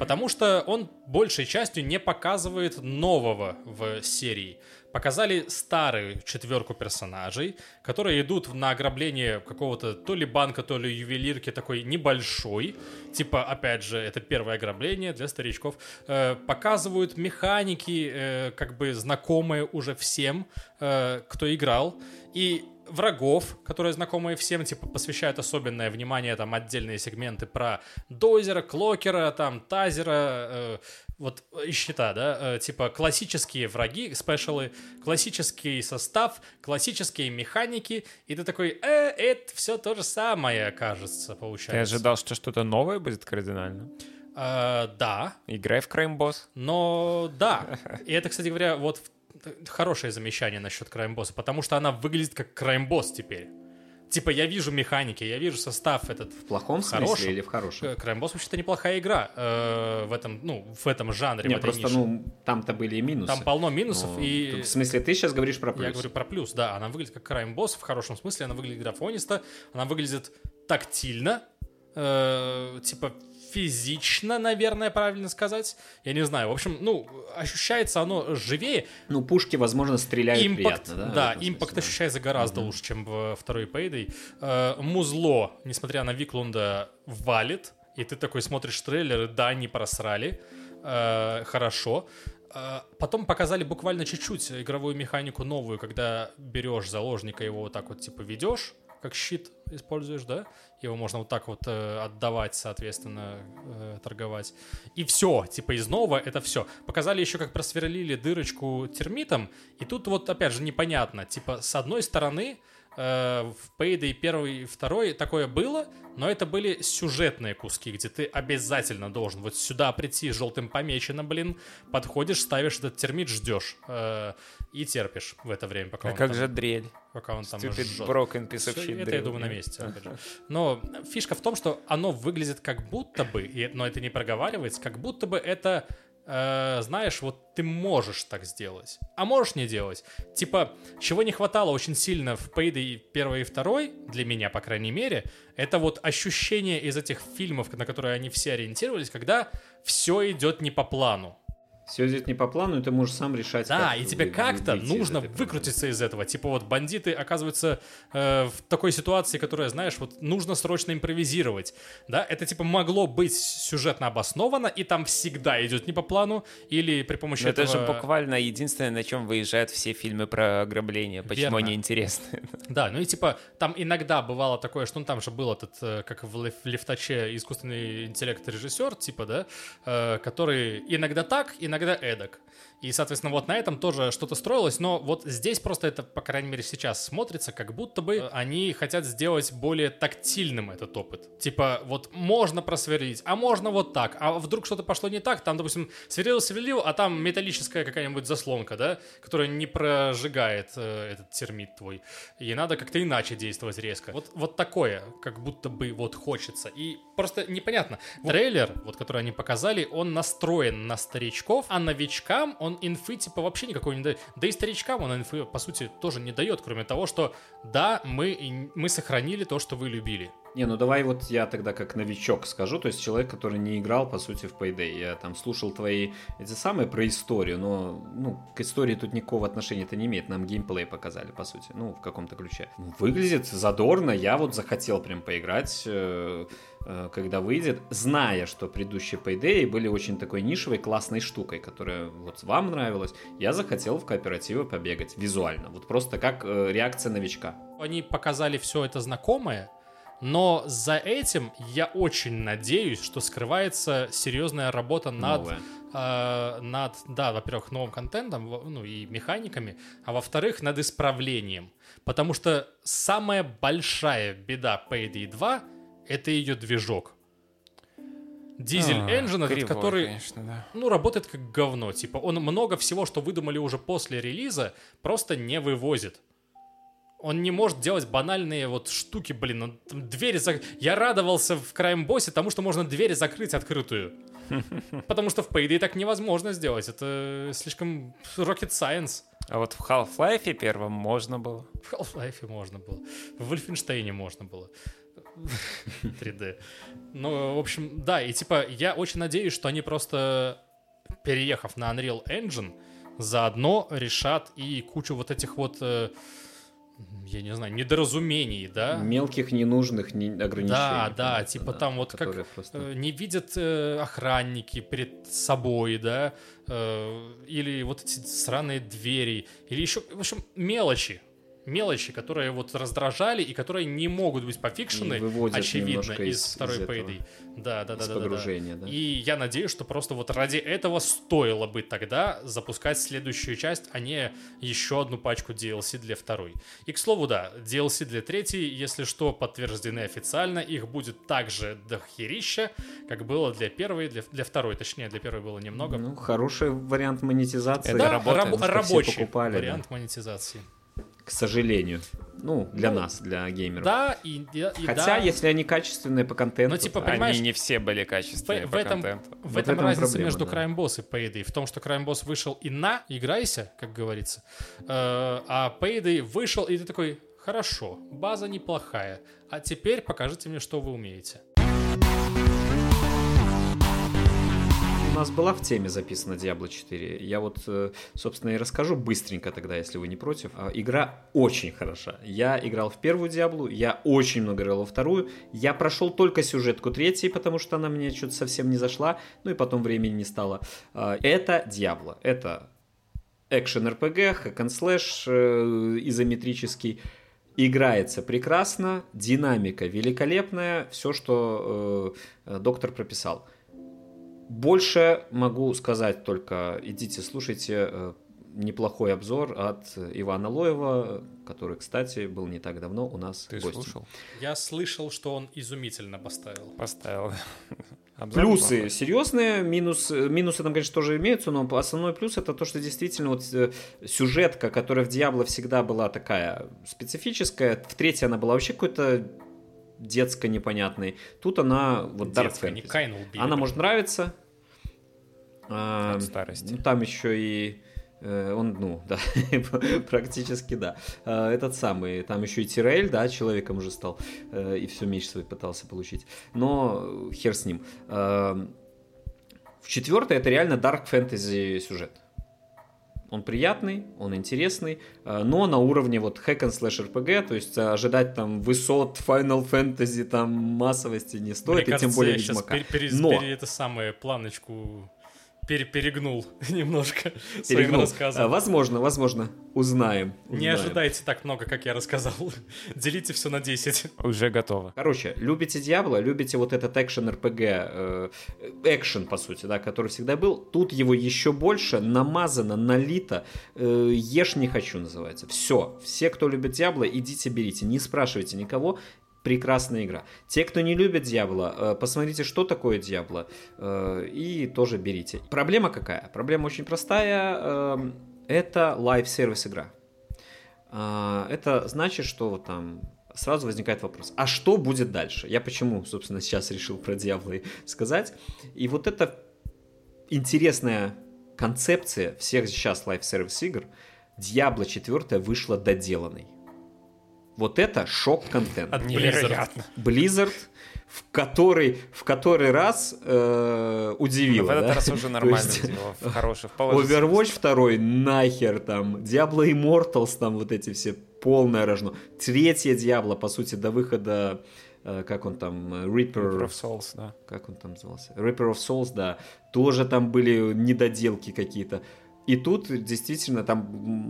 Потому что он большей частью не показывает нового в серии. Показали старую четверку персонажей, которые идут на ограбление какого-то то ли банка, то ли ювелирки такой небольшой. Типа, опять же, это первое ограбление для старичков. Э, показывают механики, э, как бы знакомые уже всем, э, кто играл. И врагов, которые знакомые всем, типа, посвящают особенное внимание, там, отдельные сегменты про Дозера, Клокера, там, Тазера, э, вот, и щита, да, э, типа, классические враги, спешалы, классический состав, классические механики, и ты такой, э, это все то же самое, кажется, Ты получается. ожидал, что что-то новое будет кардинально? Э, да, Играй в Crime Boss. но да. И это, кстати говоря, вот в- хорошее замечание насчет краймбосса, потому что она выглядит как краймбосс теперь. Типа, я вижу механики, я вижу состав этот. В плохом смысле Хорошем. или в хорошем? Краймбосс вообще-то неплохая игра э, в этом, ну, в этом жанре, Не, в просто, нише. ну, там-то были и минусы. Там полно минусов, Ну, и В смысле, ты сейчас говоришь про плюс? я говорю про плюс, да, она выглядит как краймбосс в хорошем смысле, она выглядит графонисто, она выглядит тактильно, э, типа физично, наверное, правильно сказать. Я не знаю. В общем, ну, ощущается оно живее. Ну, пушки, возможно, стреляют Импакт, приятно, да? да, импакт смысле, да. ощущается гораздо лучше, чем в второй Payday. Э, музло, несмотря на Виклунда, валит, и ты такой смотришь трейлер, и да, не просрали, Э, хорошо. Э, Потом показали буквально чуть-чуть игровую механику новую, когда берешь заложника, его вот так вот типа ведешь, как щит используешь, да? Его можно вот так вот э, отдавать, соответственно, э, торговать. И все, типа из нового это все. Показали еще, как просверлили дырочку термитом, и тут вот опять же непонятно. Типа, с одной стороны, в Payday первый и второй такое было, но это были сюжетные куски, где ты обязательно должен вот сюда прийти, желтым помечено, блин, подходишь, ставишь этот термит, ждешь э, и терпишь в это время, пока А он как там, же дрель? пока он там Stupid жжет. broken piece of shit это, я думаю, на месте. Но фишка в том, что оно выглядит как будто бы, но это не проговаривается, как будто бы это, э, знаешь, вот ты можешь так сделать, а можешь не делать. Типа, чего не хватало очень сильно в Payday 1 и 2, для меня, по крайней мере, это вот ощущение из этих фильмов, на которые они все ориентировались, когда все идет не по плану. Все идет не по плану, и ты можешь сам решать. Да, как и тебе как-то из нужно проблемы. выкрутиться из этого. Типа вот бандиты оказываются э, в такой ситуации, которая, знаешь, вот нужно срочно импровизировать. Да, это типа могло быть сюжетно обосновано, и там всегда идет не по плану, или при помощи Но это этого... же буквально единственное, на чем выезжают все фильмы про ограбление. Почему Верно. они интересны? Да, ну и типа там иногда бывало такое, что ну, там же был этот, э, как в Левтаче, искусственный интеллект режиссер, типа, да, э, который иногда так, иногда эдак. И, соответственно, вот на этом тоже что-то строилось, но вот здесь просто это, по крайней мере, сейчас смотрится, как будто бы они хотят сделать более тактильным этот опыт. Типа, вот можно просверлить, а можно вот так, а вдруг что-то пошло не так, там, допустим, сверлил, сверлил, а там металлическая какая-нибудь заслонка, да, которая не прожигает э, этот термит твой. И надо как-то иначе действовать резко. Вот, вот такое, как будто бы вот хочется. И просто непонятно. Трейлер, вот который они показали, он настроен на старичков, а новичкам он инфы типа вообще никакой не дает. Да и старичкам он инфы, по сути, тоже не дает, кроме того, что да, мы, мы сохранили то, что вы любили. Не, ну давай вот я тогда как новичок скажу, то есть человек, который не играл, по сути, в Payday. Я там слушал твои эти самые про историю, но ну, к истории тут никакого отношения это не имеет. Нам геймплей показали, по сути, ну, в каком-то ключе. Выглядит задорно, я вот захотел прям поиграть, э, когда выйдет, зная, что предыдущие Payday были очень такой нишевой, классной штукой, которая вот вам нравилась. Я захотел в кооперативы побегать визуально, вот просто как э, реакция новичка. Они показали все это знакомое, но за этим я очень надеюсь, что скрывается серьезная работа над, э, над да, во-первых, новым контентом, ну и механиками, а во-вторых, над исправлением. Потому что самая большая беда Payday 2 — это ее движок. Дизель А, Engine, этот, кривой, который конечно, да. ну, работает как говно. Типа, он много всего, что выдумали уже после релиза, просто не вывозит. он не может делать банальные вот штуки, блин. Он, там, двери зак... Я радовался в Crime Boss тому, что можно дверь закрыть открытую. Потому что в Payday так невозможно сделать. Это слишком rocket science. А вот в Half-Life первом можно было. В Half-Life можно было. В Wolfenstein можно было. 3D. Ну, в общем, да, и типа я очень надеюсь, что они просто, переехав на Unreal Engine, заодно решат и кучу вот этих вот э, я не знаю, недоразумений, да? Мелких ненужных не- ограничений. Да, да, типа там вот как которые просто- э, не видят э, охранники перед собой, да, э, или вот эти сраные двери, или еще, в общем, мелочи. Мелочи, которые вот раздражали и которые не могут быть пофикшены, очевидно, из, из- второй из Payday. Да, да, да, из да, да, да. да. И я надеюсь, что просто вот ради этого стоило бы тогда запускать следующую часть, а не еще одну пачку DLC для второй. И, к слову, да, DLC для третьей, если что, подтверждены официально, их будет так же дохерища, как было для первой, для, для второй, точнее, для первой было немного. Ну, хороший вариант монетизации. Это да, работает. раб- Все рабочий покупали, да. вариант монетизации. К сожалению. Ну, для Ну, нас, для геймеров. Да, и, и- Хотя, да, если они качественные по контенту. Ну, типа, понимаешь, Они не все были качественные в, по в этом, контенту. в Вот этом этом разница проблема, между да. Crime Boss и Payday. В том, что Crime Boss вышел и на «играйся», как говорится, э, а Payday вышел, и ты такой, хорошо, база неплохая, а теперь покажите мне, что вы умеете. Нас была в теме записана Diablo 4. Я вот, э, собственно, и расскажу быстренько тогда, если вы не против. А, Игра очень хороша. Я играл в первую Диаблу, я очень много играл во вторую. Я прошел только сюжетку третьей, потому что она мне что-то совсем не зашла. Ну и потом времени не стало. А, Это Диабло. Это экшен RPG, hack and э, изометрический. Играется прекрасно, динамика великолепная, все, что э, доктор прописал. Больше могу сказать только идите слушайте э, неплохой обзор от Ивана Лоева, который, кстати, был не так давно у нас Ты гостем. слушал? Я слышал, что он изумительно поставил. Поставил. Обзор Плюсы неплохой. серьезные, минус, минусы там, конечно, тоже имеются, но основной плюс это то, что действительно вот э, сюжетка, которая в Диабло всегда была такая специфическая, в третьей она была вообще какой-то детско непонятной. Тут она вот Dark Детская, не Fantasy. Кайн убили. Она может нравиться. А, От старости. ну, там еще и э, он, ну, да, практически да. А, Этот самый, там еще и Тирель, да, человеком уже стал, э, и все меч свой пытался получить. Но э, хер с ним. А, В четвертой это реально dark fantasy сюжет. Он приятный, он интересный, э, но на уровне вот hack and slash RPG, то есть э, ожидать там высот Final Fantasy, там массовости не стоит, Мне и тем кажется, более я сейчас Ведьмака. пере- пере- Но пере- это самое планочку пере- перегнул немножко своим перегнул. рассказом. А, Возможно, возможно, узнаем. Не узнаем. ожидайте так много, как я рассказал. Делите все на 10. Уже готово. Короче, любите Диабло, любите вот этот экшен РПГ, э, экшен, по сути, да, который всегда был. Тут его еще больше, намазано, налито. Э, ешь не хочу, называется. Все. Все, кто любит Диабло, идите берите. Не спрашивайте никого. Прекрасная игра. Те, кто не любит Диабло, э, посмотрите, что такое Диабло, э, и тоже берите. Проблема какая? Проблема очень простая. э, это live service игра. А, Это значит, что вот там сразу возникает вопрос, а что будет дальше? Я почему, собственно, сейчас решил про и сказать. И вот эта интересная концепция всех сейчас live service игр, Diablo 4 вышла доделанной. Вот это шок-контент. Невероятно. Blizzard, в который, в который раз э, удивил. В этот да? раз уже нормально есть- сделал. В положительный Overwatch 2 нахер там, Diablo Immortals там вот эти все полное рожно. Третья Diablo, по сути, до выхода, э, как он там, э, Reaper, Reaper of Souls, да. как он там назывался? Reaper of Souls, да, тоже там были недоделки какие-то. И тут действительно там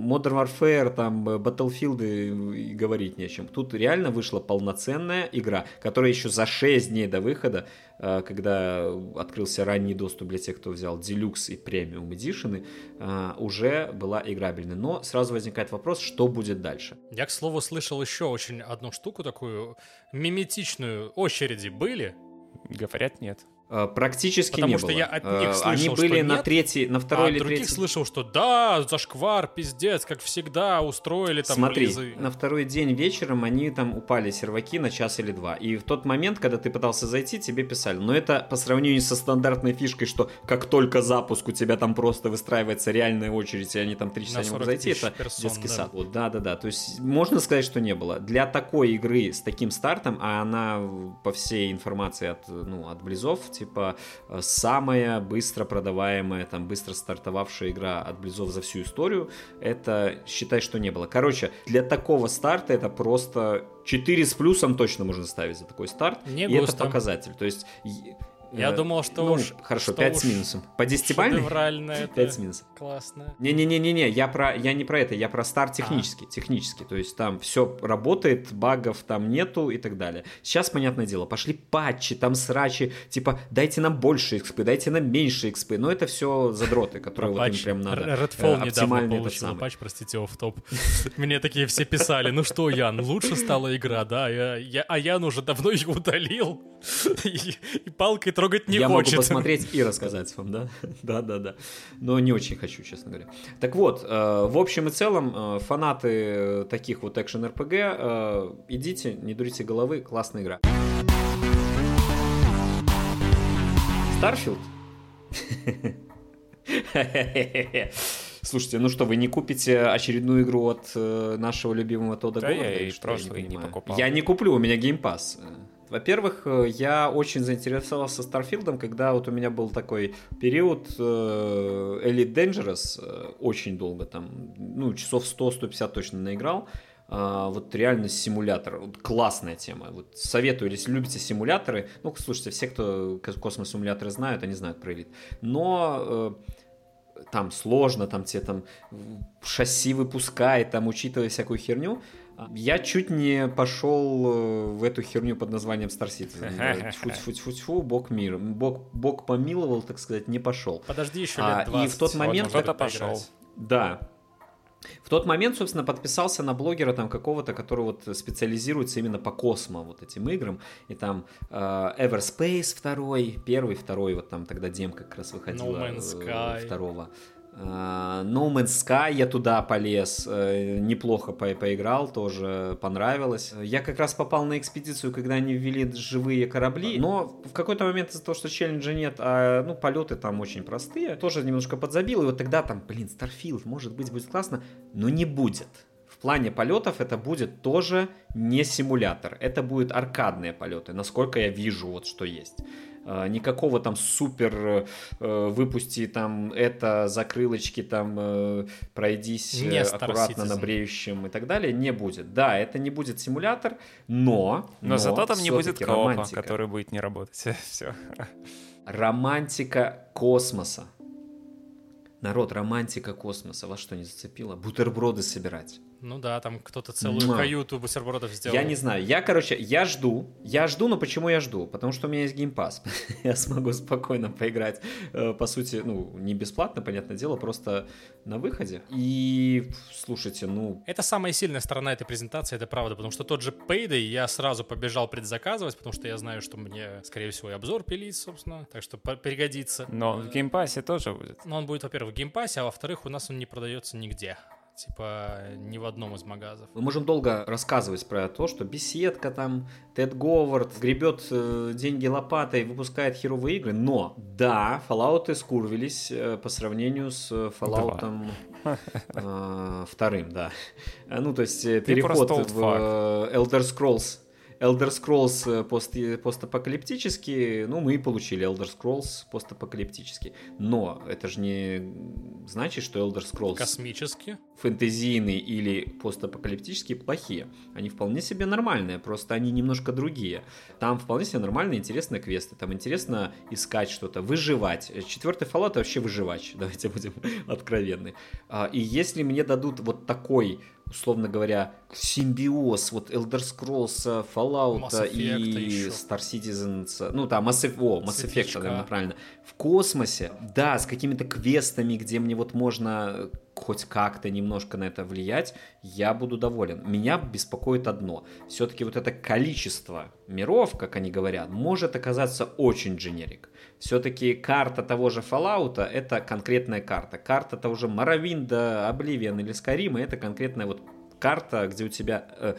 Modern Warfare, там э, Battlefield и, и говорить не о чем. Тут реально вышла полноценная игра, которая еще за 6 дней до выхода, э, когда открылся ранний доступ для тех, кто взял Deluxe и Premium Edition, э, уже была играбельной. Но сразу возникает вопрос, что будет дальше. Я, к слову, слышал еще очень одну штуку такую миметичную. Очереди были? Говорят, нет. Э, Практически Потому не что было. я от них Э, слышал, Они что были на нет, третьей, на А второй от или других слышал, что да, зашквар, пиздец, как всегда, устроили там Смотри, релизы. на второй день вечером они там упали серваки на час или два. И в тот момент, когда ты пытался зайти, тебе писали. Но это по сравнению со стандартной фишкой, что как только запуск, у тебя там просто выстраивается реальная очередь, и они там три часа не 40 могут зайти, это персон, детский да. сад. Вот, да, да, да. То есть можно сказать, что не было. Для такой игры с таким стартом, а она по всей информации от, ну, от Близов, типа э, самая быстро продаваемая, там, быстро стартовавшая игра от Близов за всю историю, это считай, что не было. Короче, для такого старта это просто 4 с плюсом точно можно ставить за такой старт. Не и это густо. показатель. То есть... Я э, думал, что ну, уж- Хорошо, что 5 уж с минусом. По 10-бальной? Шедеврально это. 5 с минусом. Классно. Не-не-не-не, я про я не про это, я про старт А. технически, технически. То есть там все работает, багов там нету и так далее. Сейчас, понятное дело, пошли патчи, там срачи, типа дайте нам больше XP, дайте нам меньше XP. Но это все задроты, которые вот им прям надо. Р- э, Redfall недавно самый. патч, простите, оф топ Мне такие все писали, ну что, Ян, лучше стала игра, да? А Ян уже давно ее удалил. И, и палкой трогать не я хочет. могу посмотреть и рассказать вам, да? да, да, да. Но не очень хочу, честно говоря. Так вот, э, в общем и целом, э, фанаты э, таких вот экшен РПГ, э, идите, не дурите головы, классная игра. Старфилд? Слушайте, ну что, вы не купите очередную игру от э, нашего любимого Тода Да Говарда? я и что? прошлый не покупал. Я не куплю, у меня Game Pass. Во-первых, э, я очень заинтересовался Starfield ом, когда вот у меня был такой период э, Elite Dangerous, э, очень долго там, ну, часов 100-150 точно наиграл. А, вот реально симулятор, вот классная тема. Вот советую, если любите симуляторы, ну, слушайте, все, кто кос- космос-симуляторы знают, они знают про Elite. Но там сложно, там тебе там шасси выпускает, там учитывая всякую херню. Я чуть не пошел э, в эту херню под названием Star Citizen. Тьфу-тьфу-тьфу, бог мир. Бог, бог помиловал, так сказать, не пошел. Подожди еще А, лет и 20. в тот момент- Кто-то пошел. Да. В тот момент, собственно, подписался на блогера там какого-то, который вот специализируется именно по космо вот этим играм. И там э, Everspace второй, первый, второй, вот там тогда демка как раз выходила. No Man's э, Sky. Второго. Э, No Man's Sky я туда полез, э, неплохо по- поиграл, тоже понравилось. Я как раз попал на экспедицию, когда они ввели живые корабли, но в какой-то момент из-за того, что челленджа нет, а ну полеты там очень простые, тоже немножко подзабил, и вот тогда там, блин, Starfield, может быть, будет классно, но не будет. В плане полетов это будет тоже не симулятор, это будут аркадные полеты, насколько я вижу вот что есть. Э, Никакого там супер э, выпусти там это закрылочки там э, пройдись Не э, аккуратно на бреющем и так далее не будет. Да, это не будет симулятор, но Но, зато там не будет коопа, романтика. который будет не работать. Все. Романтика космоса. Народ, романтика космоса. Вас что, не зацепило? Бутерброды собирать. Ну да, там кто-то целую Муа. каюту бутербродов сделал. Я не знаю. Я, короче, я жду. Я жду, но почему я жду? Потому что у меня есть геймпас. я смогу спокойно поиграть. э, По сути, ну, не бесплатно, понятное дело, просто на выходе. И, слушайте, ну, Это самая сильная сторона этой презентации, это правда, потому что тот же Payday я сразу побежал предзаказывать, потому что я знаю, что мне, скорее всего, и обзор пилить, собственно, так что пригодится. Но в Game Pass е тоже будет. Но он будет, во-первых, в Game Pass е, а во-вторых, у нас он не продается нигде. Типа, ни в одном из магазов. Мы можем долго рассказывать про то, что беседка там, Тод Говард гребет э, деньги лопатой, выпускает херовые игры, но да, Fallout скурвились э, по сравнению с э, Fallout э, вторым, да. Э, Ну, то есть э, переход в Elder Scrolls Elder Scrolls э, пост, постапокалиптический, ну, мы и получили Elder Scrolls постапокалиптический. Но это же не значит, что Elder Scrolls Космически. фэнтезийные или постапокалиптические плохие. Они вполне себе нормальные, просто они немножко другие. Там вполне себе нормальные, интересные квесты. Там интересно искать что-то, выживать. Четвертый Fallout вообще выживач, давайте будем откровенны. А, И если мне дадут вот такой условно говоря, симбиоз вот Elder Scrolls, Fallout Mass Effect и еще. Star Citizen, ну там Mass Effect, о, Mass Effect, наверное, правильно, в космосе, да, с какими-то квестами, где мне вот можно хоть как-то немножко на это влиять, я буду доволен. Меня беспокоит одно. Все-таки вот это количество миров, как они говорят, может оказаться очень дженерик. Все-таки карта того же Fallout это конкретная карта. Карта того же Моровинда, Oblivion или Skyrim это конкретная вот карта, где у тебя, э,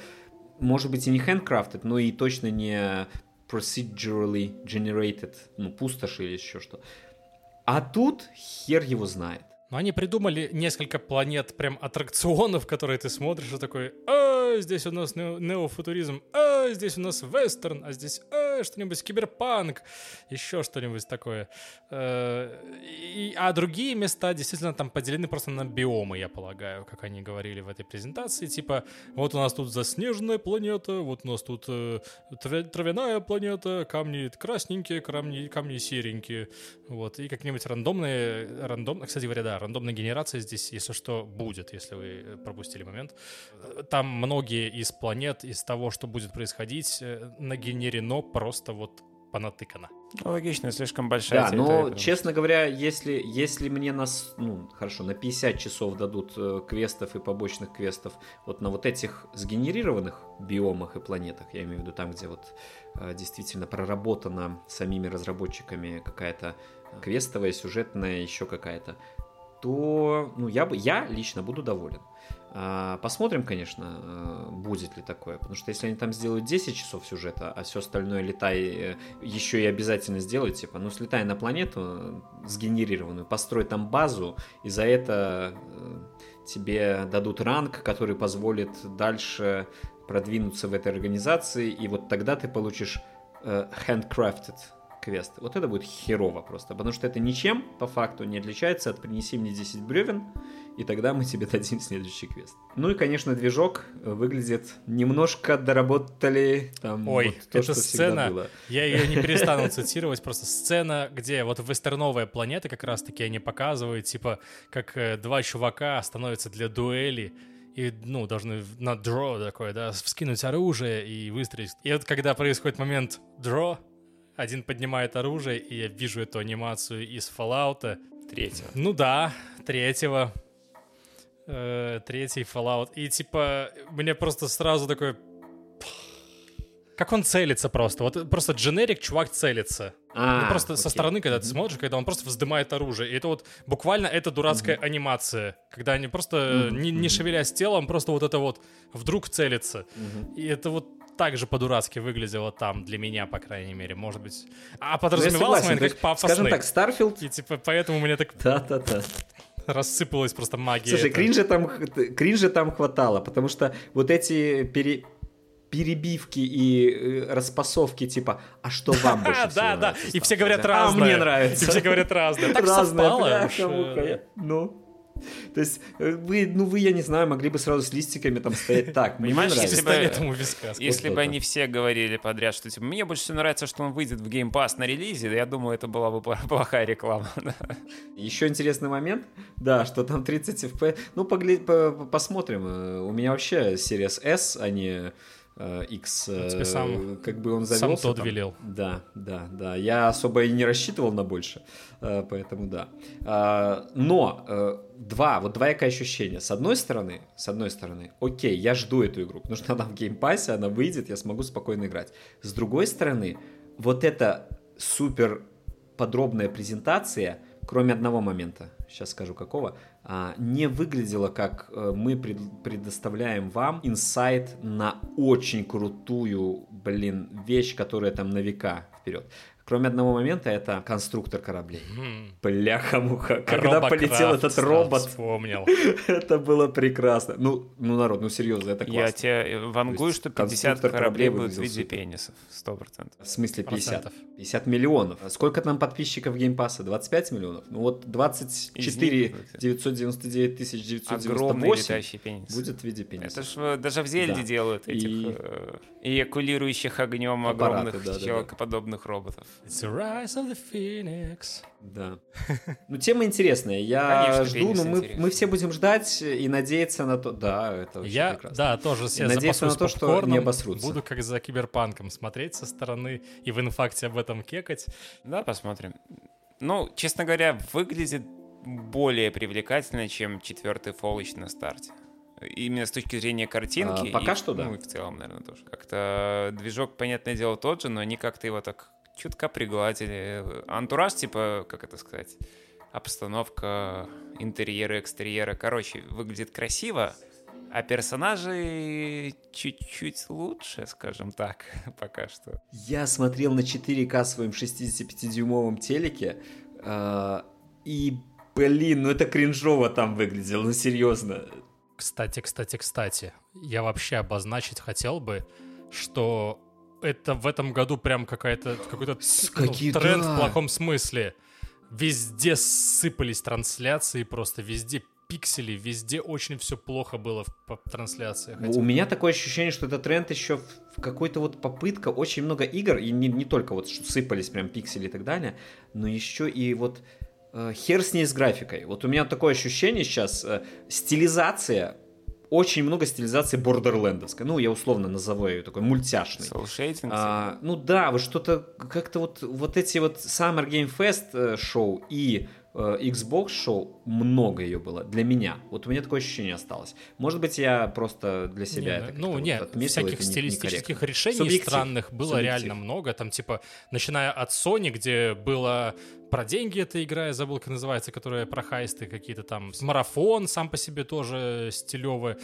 может быть, и не handcrafted, но и точно не procedurally generated, ну, пустошь или еще что. А тут хер его знает. Но они придумали несколько планет, прям аттракционов, которые ты смотришь и такой, а, здесь у нас неофутуризм, а, здесь у нас вестерн, а здесь, а, что-нибудь киберпанк, еще что-нибудь такое. Э, и, а другие места действительно там поделены просто на биомы, я полагаю, как они говорили в этой презентации. Типа, вот у нас тут заснеженная планета, вот у нас тут э, травяная планета, камни красненькие, камни, камни серенькие. Вот, и как-нибудь рандомные, рандомно, кстати говоря, да, рандомная генерация здесь, если что, будет, если вы э, пропустили момент. Там многие из планет, из того, что будет происходить, э, нагенерено просто вот понатыкано. Ну, логично, слишком большая Да, но, честно говоря, если, если мне нас, ну, хорошо, на 50 часов дадут э, квестов и побочных квестов вот на вот этих сгенерированных биомах и планетах, я имею в виду там, где вот э, действительно проработана самими разработчиками какая-то квестовая, сюжетная, еще какая-то, то ну, я, бы, я лично буду доволен. А, посмотрим, конечно, э, будет ли такое. Потому что если они там сделают 10 часов сюжета, а все остальное летай э, еще и обязательно сделают, типа, ну слетай на планету э, сгенерированную, построй там базу, и за это тебе дадут ранг, который позволит дальше продвинуться в этой организации, и вот тогда ты получишь handcrafted квест. Вот это будет херово просто, потому что это ничем по факту не отличается от «принеси мне 10 бревен», и тогда мы тебе дадим следующий квест. Ну и, конечно, движок выглядит немножко доработали там Ой, вот то, эта что сцена, было. я ее не перестану цитировать, просто сцена, где вот вестерновая планета как раз-таки они показывают, типа, как э, два чувака становятся для дуэли, и, ну, должны на дро такое, да, вскинуть оружие и выстрелить. И вот когда происходит момент дро, один поднимает оружие, и я вижу эту анимацию из Fallout. Третьего. Ну да, третьего. Э, третий Fallout. И типа, мне просто сразу такой... Как он целится просто. Вот просто дженерик чувак целится. А, ну, просто окей. со стороны, когда ты смотришь, когда он просто вздымает оружие. И это вот буквально это дурацкая mm-hmm. анимация. Когда они просто, mm-hmm. не, не шевелясь телом, просто вот это вот вдруг целится. Mm-hmm. И это вот так же по-дурацки выглядело там, для меня, по крайней мере, может быть. А подразумевалось ну, момент как пафосный. Скажем так, Starfield... И типа поэтому мне так... Да-да-да рассыпалась просто магия. Слушай, кринжа там, кринжа там хватало, потому что вот эти пере, перебивки и э, распасовки типа «А что вам больше всего Да, да, и все говорят разное. А мне нравится. И все говорят разное. Так совпало. Ну, то есть э, вы, ну вы, я не знаю, могли бы сразу с листиками там стоять так. Понимаешь, если бы, виска, если бы они все говорили подряд, что типа, мне больше всего нравится, что он выйдет в Game Pass на релизе, я думаю, это была бы плохая реклама. Еще интересный момент, да, что там 30 FPS. Ну, поглядь, по, посмотрим. Э, у меня вообще Series S, а не X, ну, сам, как бы он завелся. Сам Тод там. велел. Да, да, да. Я особо и не рассчитывал на больше, э, поэтому да. А, но два, вот двоякое ощущение. С одной стороны, с одной стороны, окей, я жду эту игру, потому что она в Game Pass е, она выйдет, я смогу спокойно играть. С другой стороны, вот эта супер подробная презентация, кроме одного момента, сейчас скажу какого, а, не выглядело как э, мы предоставляем вам инсайт на очень крутую, блин, вещь, которая там на века вперед. Кроме одного момента, это конструктор кораблей. Mm. Бляха-муха. Когда Robocraft полетел этот робот. Вспомнил. это было прекрасно. Ну, ну, народ, ну серьезно, это классно. Я тебе вангую, что 50 кораблей будут в виде пенисов. 100%. В смысле 50? Процентов. 50 миллионов. А сколько там подписчиков Game Pass а? 25 миллионов? Ну вот 24 999 тысяч 998 будет в виде пениса. Это ж даже в Зельде да. делают этих и... э, эякулирующих огнем огромных да, человекоподобных да, да. роботов. It's the rise of the phoenix. Да. Ну, тема интересная. Я Конечно, жду, но мы, мы все будем ждать и надеяться на то... Да, это очень Я, прекрасно. Да, тоже себе надеяться на то, что не обосрутся. Буду как за киберпанком смотреть со стороны и в инфакте об этом кекать. Да, посмотрим. Ну, честно говоря, выглядит более привлекательная, чем четвертый Fallout на старте. Именно с точки зрения картинки. А, пока и, что да. Ну и в целом, наверное, тоже. Как-то движок, понятное дело, тот же, но они как-то его так чутка пригладили. Антураж, типа, как это сказать, обстановка, интерьеры, экстерьеры, короче, выглядит красиво, а персонажи чуть-чуть лучше, скажем так, пока что. Я смотрел на 4К своем 65-дюймовом телеке, э, и, блин, ну это кринжово там выглядело, ну серьезно. Кстати, кстати, кстати, я вообще обозначить хотел бы, что это в этом году прям какая-то какой-то ну, какие- тренд да. в плохом смысле. Везде сыпались трансляции, просто везде пиксели, везде очень все плохо было в трансляциях. У меня такое ощущение, что это тренд еще в в какой-то вот попытка, очень много игр, и не, не только вот что сыпались прям пиксели и так далее, но еще и вот э, хер с ней с графикой. Вот у меня такое ощущение сейчас, э, стилизация, очень много стилизации бордерлендовской, ну я условно назову ее такой мультяшной. Soul А, ну да, вот что-то как-то вот вот эти вот Summer Game Fest э, шоу и Xbox шоу много ее было для меня. Вот у меня такое ощущение осталось. Может быть, я просто для себя Не, это ну, вот нет, отметил, всяких это стилистических некорректно. решений Субъектив. странных было Субъектив. реально много. Там, типа, начиная от Sony, где было про деньги эта игра, я забыл, как называется, которая про хайсты какие-то там. Марафон сам по себе тоже стилевый.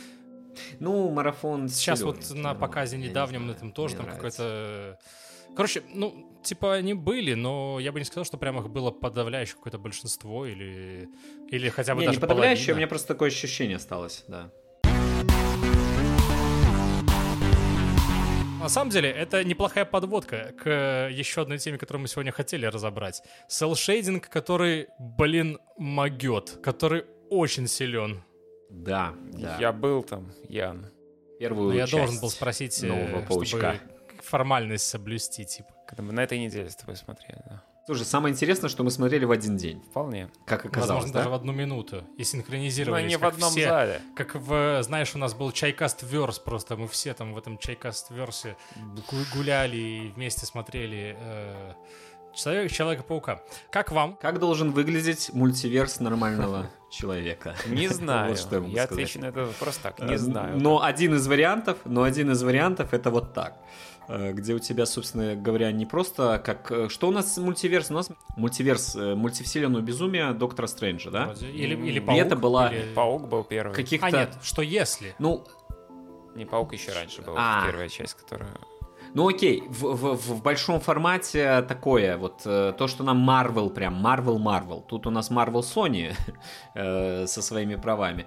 Ну, марафон. Сейчас стилёвый, вот на показе я не недавнем знаю, этом тоже там какой-то... Короче, ну, типа они были, но я бы не сказал, что прям их было подавляющее какое-то большинство или, или хотя бы Не, даже не подавляющее, у половина. меня просто такое ощущение осталось, да. На самом деле, это неплохая подводка к еще одной теме, которую мы сегодня хотели разобрать. Селшейдинг, который, блин, могет, который очень силен. Да, да. Я был там, Ян. Первую Но я часть должен был спросить, э, нового паучка. Формальность соблюсти, типа. Когда мы на этой неделе с тобой смотрели, да. Слушай, самое интересное, что мы смотрели в один день, Вполне. как оказалось, Возможно, да? даже в одну минуту. И Но синхронизировались. не в одном все. зале. Как в, знаешь, у нас был чайкаст верс, просто мы все там в этом чайкаст версе гуляли и вместе смотрели э, Человек, Человека-паука. Как вам? Как должен выглядеть мультиверс нормального человека? Не знаю. Вот что я могу я отвечу на этот вопрос так. Э, Не знаю. Но один из вариантов, но один из вариантов это вот так. Э, Где у тебя, собственно говоря, не просто как... э, Что у нас мультиверс? У нас мультиверс, э, мультивселенную безумия Доктора Стрэнджа, да? Или, или И паук? это была или- Паук был первый. Каких-то... А нет, что если? Ну, Не паук еще раньше был. А. Первая часть, которая... Ну окей, в, в- в большом формате такое, вот э, то, что нам Marvel прям, Marvel Marvel. Тут у нас Marvel Sony э, со своими правами.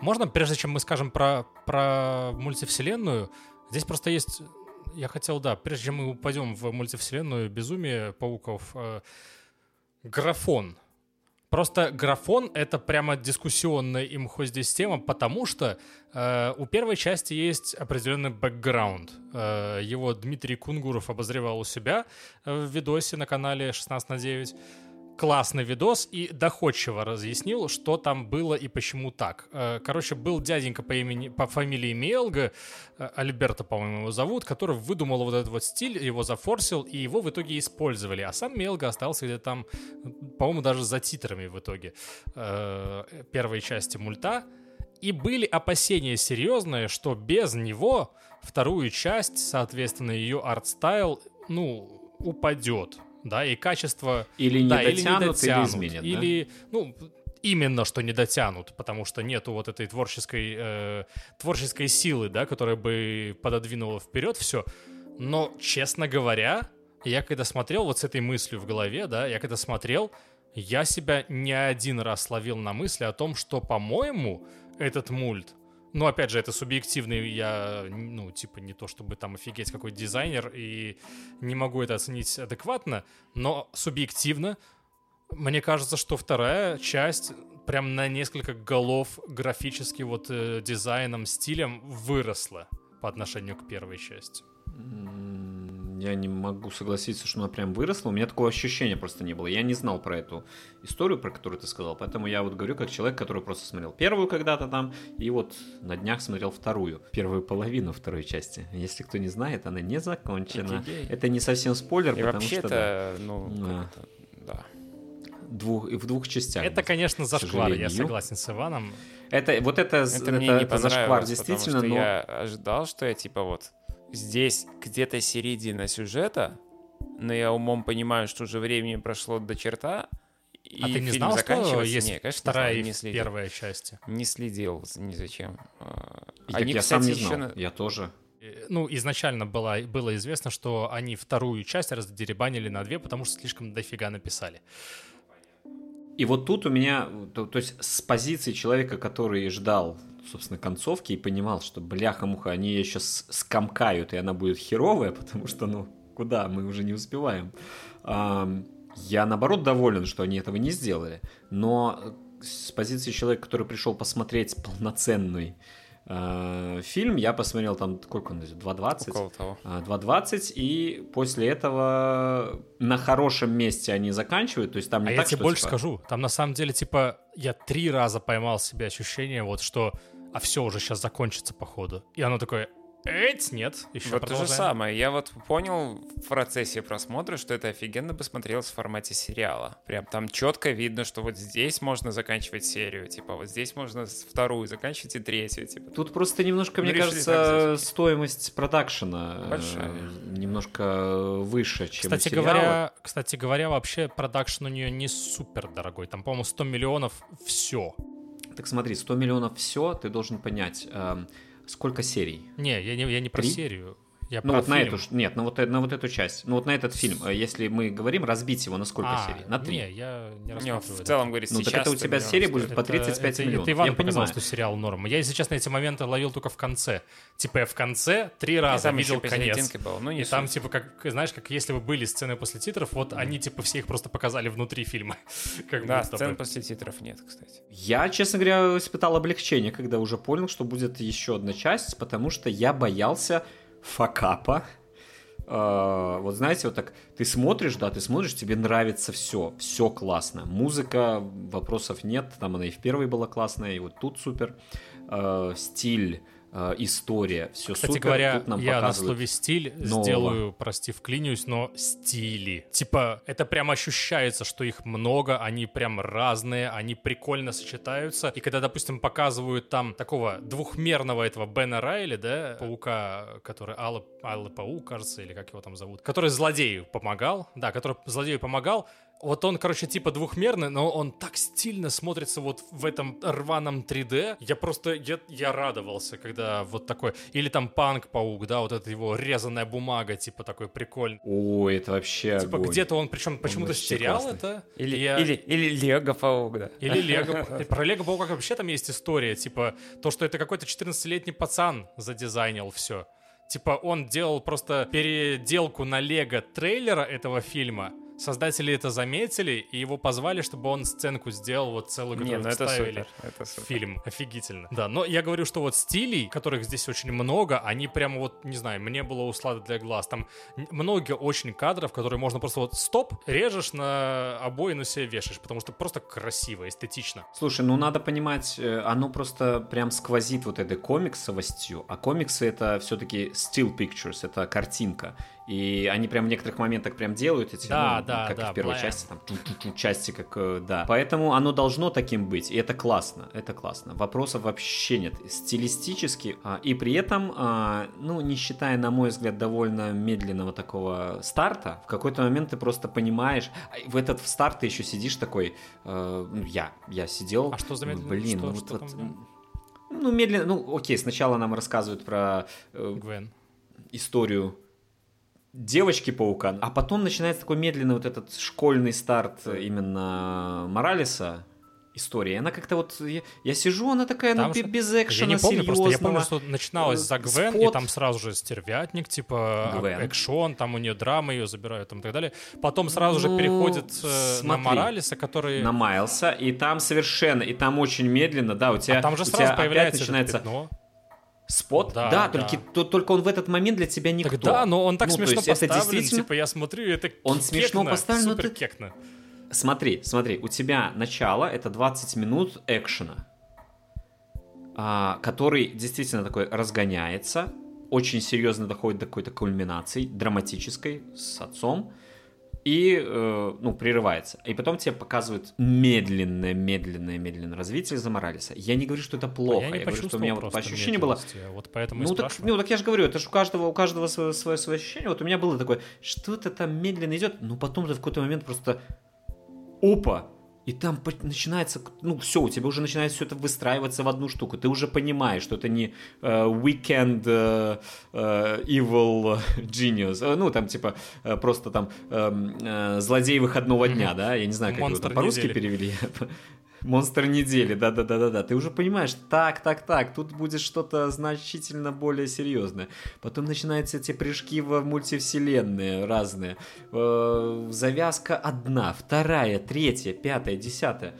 Можно, прежде чем мы скажем про, про мультивселенную, здесь просто есть... Я хотел, да, прежде чем мы упадем в мультивселенную безумие пауков, э, графон. Просто графон — это прямо дискуссионная имхо здесь тема, потому что э, у первой части есть определенный бэкграунд. Э, его Дмитрий Кунгуров обозревал у себя э, в видосе на канале 16 на 9 классный видос и доходчиво разъяснил, что там было и почему так. Э, Короче, был дяденька по, имени, по фамилии Мелга, э, Альберто, по-моему, его зовут, который выдумал вот этот вот стиль, его зафорсил, и его в итоге использовали. А сам Мелга остался где-то там, по-моему, даже за титрами в итоге э, первой части мульта. И были опасения серьезные, что без него вторую часть, соответственно, ее art style, ну, упадет. Да, и качество Или не да, дотянут, или дотянут, изменят, да? Или, ну, именно что не дотянут, потому что нету вот этой творческой, э, творческой силы, да, которая бы пододвинула вперед все. Но, честно говоря, я когда смотрел вот с этой мыслью в голове, да, я когда смотрел, я себя не один раз ловил на мысли о том, что, по-моему, этот мульт, ну, опять же, это субъективный, я, ну, типа, не то чтобы там офигеть какой дизайнер, и не могу это оценить адекватно, но субъективно мне кажется, что вторая часть прям на несколько голов графически вот э, дизайном, стилем выросла по отношению к первой части. М, Я не могу согласиться, что она прям выросла. У меня такого ощущения просто не было. Я не знал про эту историю, про которую ты сказал. Поэтому я вот говорю как человек, который просто смотрел первую когда-то там, и вот на днях смотрел вторую. Первую половину второй части. Если кто не знает, она не закончена. Это не совсем спойлер, И потому что... да. вообще-то, ну, Да. да. двух, в двух частях. Это, конечно, зашквар, я согласен с Иваном. Это, вот это, Это, это, мне не это зашквар, действительно, потому что но... я ожидал, что я типа вот здесь где-то середина сюжета, но я умом понимаю, что уже времени прошло до черта, и а ты не фильм знал, что есть Не, конечно, не вторая знал, и не следил. первая части? Не следил ни зачем. А, Так Они, я кстати, сам не еще знал, на- я тоже. Э, Ну, изначально было, было известно, что они вторую часть раздеребанили на две, потому что слишком дофига написали. И вот тут у меня, то, то есть с позиции человека, который ждал, собственно, концовки и понимал, что бляха-муха, они ее сейчас скомкают, и она будет херовая, потому что, ну, куда, мы уже не успеваем. Я, наоборот, доволен, что они этого не сделали. Но э, с позиции человека, который пришел посмотреть полноценный э, фильм, я посмотрел там, сколько он идет, 2.20? Около того. А, 2.20, и после этого на хорошем месте они заканчивают, то есть там не а я так, тебе что, больше типа, скажу, там на самом деле, типа, я три раза поймал себе ощущение, вот что, а все уже сейчас закончится, походу. И оно такое, эть, нет, еще Вот то же продолжаем. самое. Я вот понял в процессе просмотра, что это офигенно бы смотрелось в формате сериала. Прям там четко видно, что вот здесь можно заканчивать серию, типа вот здесь можно вторую заканчивать и третью, типа. Тут просто немножко, Ну, мне кажется, стоимость продакшена э, Большая. немножко выше, чем Кстати у сериала. говоря, кстати говоря, вообще продакшн у нее не супер дорогой. Там, по-моему, 100 миллионов все. Так смотри, 100 миллионов все, ты должен понять, эм, сколько серий. Не, я не, я не про Три? серию. Я Ну про вот на фильм. эту, ж- нет, на вот, на вот эту часть, ну вот на этот фильм, если мы говорим, разбить его на сколько А, серий? На три. Не, я не Не, в целом, говорит, Ну, так это у тебя серия будет по 35 это, миллионов. Это Иван я показал, понимаю. что сериал норм. Я, если честно, эти моменты ловил только в конце. Типа я в конце три раза там видел конец. было, ну не И там, суть. типа, как, знаешь, как если бы были сцены после титров, вот они, типа, все их просто показали внутри фильма. Как Да, сцен после титров нет, кстати. Я, честно говоря, испытал облегчение, когда уже понял, что будет еще одна часть, потому что я боялся факапа. Э, Вот знаете, вот так ты смотришь, да, ты смотришь, тебе нравится все, все классно. Музыка, вопросов нет, там она и в первой была классная, и вот тут супер. Э, Стиль, история, все Кстати супер. говоря, Тут нам я на слове стиль нового. сделаю, прости, вклинюсь, но стили. Типа, это прям ощущается, что их много, они прям разные, они прикольно сочетаются. И когда, допустим, показывают там такого двухмерного этого Бена Райли, да, паука, который Алла, Алла Паук, кажется, или как его там зовут, который злодею помогал, да, который злодею помогал, вот он, короче, типа двухмерный, но он так стильно смотрится вот в этом рваном 3D. Я просто, я, я радовался, когда вот такой... Или там Панк-паук, да, вот эта его резаная бумага, типа такой прикольный. Ой, это вообще Типа огонь. где-то он, причем почему-то стерял классный. это. Или, Я- или, или Лего Паук, да. Или Лего. Про Лего Паука вообще там есть история, типа, то, что это какой-то 14-летний пацан задизайнил все. Типа, он делал просто переделку на Лего трейлера этого фильма. Создатели это заметили, и его позвали, чтобы он сценку сделал, вот целую, Не, которую ну это супер. Это супер. фильм. Офигительно. Да, но я говорю, что вот стилей, которых здесь очень много, они прямо вот, не знаю, мне было услада для глаз. Там много очень кадров, которые можно просто вот стоп, режешь на обоину себе вешаешь, потому что просто красиво, эстетично. Слушай, ну надо понимать, э, оно просто прям сквозит вот этой комиксовостью, а комиксы это все-таки still pictures, это картинка. И они прям в некоторых моментах прям делают эти, Да, ну, да, как да, в первой блэм. части, там, части, как, э, да. Поэтому оно должно таким быть, и это классно, это классно. Вопросов вообще нет. Стилистически, а, и при этом, а, ну, не считая, на мой взгляд, довольно медленного такого старта, в какой-то момент ты просто понимаешь, в этот старт ты еще сидишь такой, э, ну, я, я сидел, А что за медленно? блин, Что- ну что вот, там? ну, медленно, ну, окей, сначала нам рассказывают про э, Гвен. историю девочки-паука, а потом начинается такой медленный вот этот школьный старт э, именно Моралеса истории. Она как-то вот, я, я сижу, она такая, ну, Там бе- же- без Я экшена, не помню, просто я помню, что начиналось за Э, Гвен, и спот. там сразу же стервятник, типа Гвен. экшон, там у нее драма, ее забирают там и так далее. Потом сразу же Ну, переходит э, на смотри. Моралеса, который... на Майлса, и там совершенно, и там очень медленно, да, у тебя, А там же у сразу появляется начинается пятно. Спот, Да, да, да. Только, то- только он в этот момент для тебя никто. Так да, но он так Ну, смешно есть это поставлен, действительно- типа я смотрю, и это Он кекно, смешно поставлен, но супер ты- кекно. Смотри, смотри, у тебя начало это 20 минут экшена, а, который действительно такой разгоняется, очень серьезно доходит до какой-то кульминации, драматической, с отцом. И, э, ну, прерывается. И потом тебе показывают медленное, медленное, медленное развитие за Моралеса. Я не говорю, что это плохо. Я, не я говорю, что у меня вот по ощущению было... Вот поэтому ну, так, ну, так я же говорю, это же у каждого, у каждого свое, свое, свое ощущение. Вот у меня было такое, что-то там медленно идет, но потом ты в какой-то момент просто опа, и там начинается, ну все, у тебя уже начинает все это выстраиваться в одну штуку. Ты уже понимаешь, что это не uh, Weekend uh, uh, Evil Genius, ну там типа просто там uh, злодей выходного дня, да, я не знаю, как Монстр его по-русски перевели. Монстр недели, да-да-да-да-да. Ты уже понимаешь, так, так, так, тут будет что-то значительно более серьезное. Потом начинаются эти прыжки в мультивселенные разные. Э, завязка одна, вторая, третья, пятая, десятая.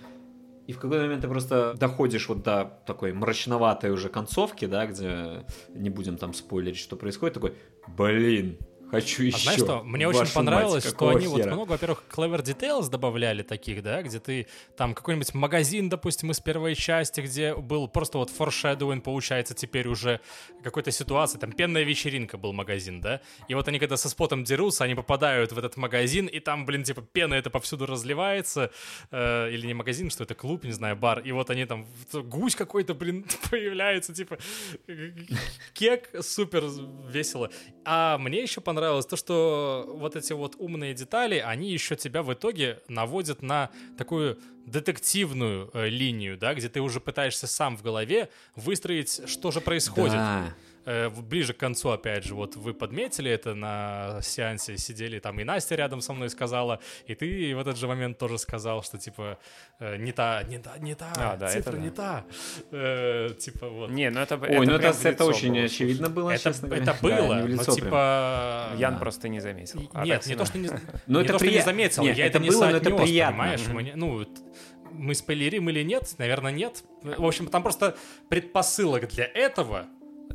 И в какой-то момент ты просто доходишь вот до такой мрачноватой уже концовки, да, где не будем там спойлерить, что происходит, такой, блин, Хочу еще. А знаешь что, мне очень понравилось, мать, что они хера? вот много, во-первых, clever details добавляли таких, да, где ты там какой-нибудь магазин, допустим, из первой части, где был просто вот foreshadowing, получается, теперь уже какой-то ситуации, там пенная вечеринка был магазин, да, и вот они когда со спотом дерутся, они попадают в этот магазин, и там, блин, типа пена это повсюду разливается, э, или не магазин, что это клуб, не знаю, бар, и вот они там, гусь какой-то, блин, появляется, типа, кек, супер весело. А мне еще понравилось понравилось то, что вот эти вот умные детали, они еще тебя в итоге наводят на такую детективную э, линию, да, где ты уже пытаешься сам в голове выстроить, что же происходит. Да. Э, ближе к концу, опять же, вот вы подметили это на сеансе, сидели там, и Настя рядом со мной сказала, и ты в этот же момент тоже сказал, что, типа, э, не та, не та, не та, а, да, цифра это не та. Э, типа, вот. Не, ну это Ой, это ну это, это очень было, очевидно было, это, честно говоря. Это было, да, но, типа... Ян да. просто не заметил. А Нет, не то, что не, но не, то, что не заметил, Нет, я это, это не было, соотнес, это приятно. понимаешь? Mm-hmm. Мы, ну, мы спойлерим или нет? Наверное, нет. В общем, там просто предпосылок для этого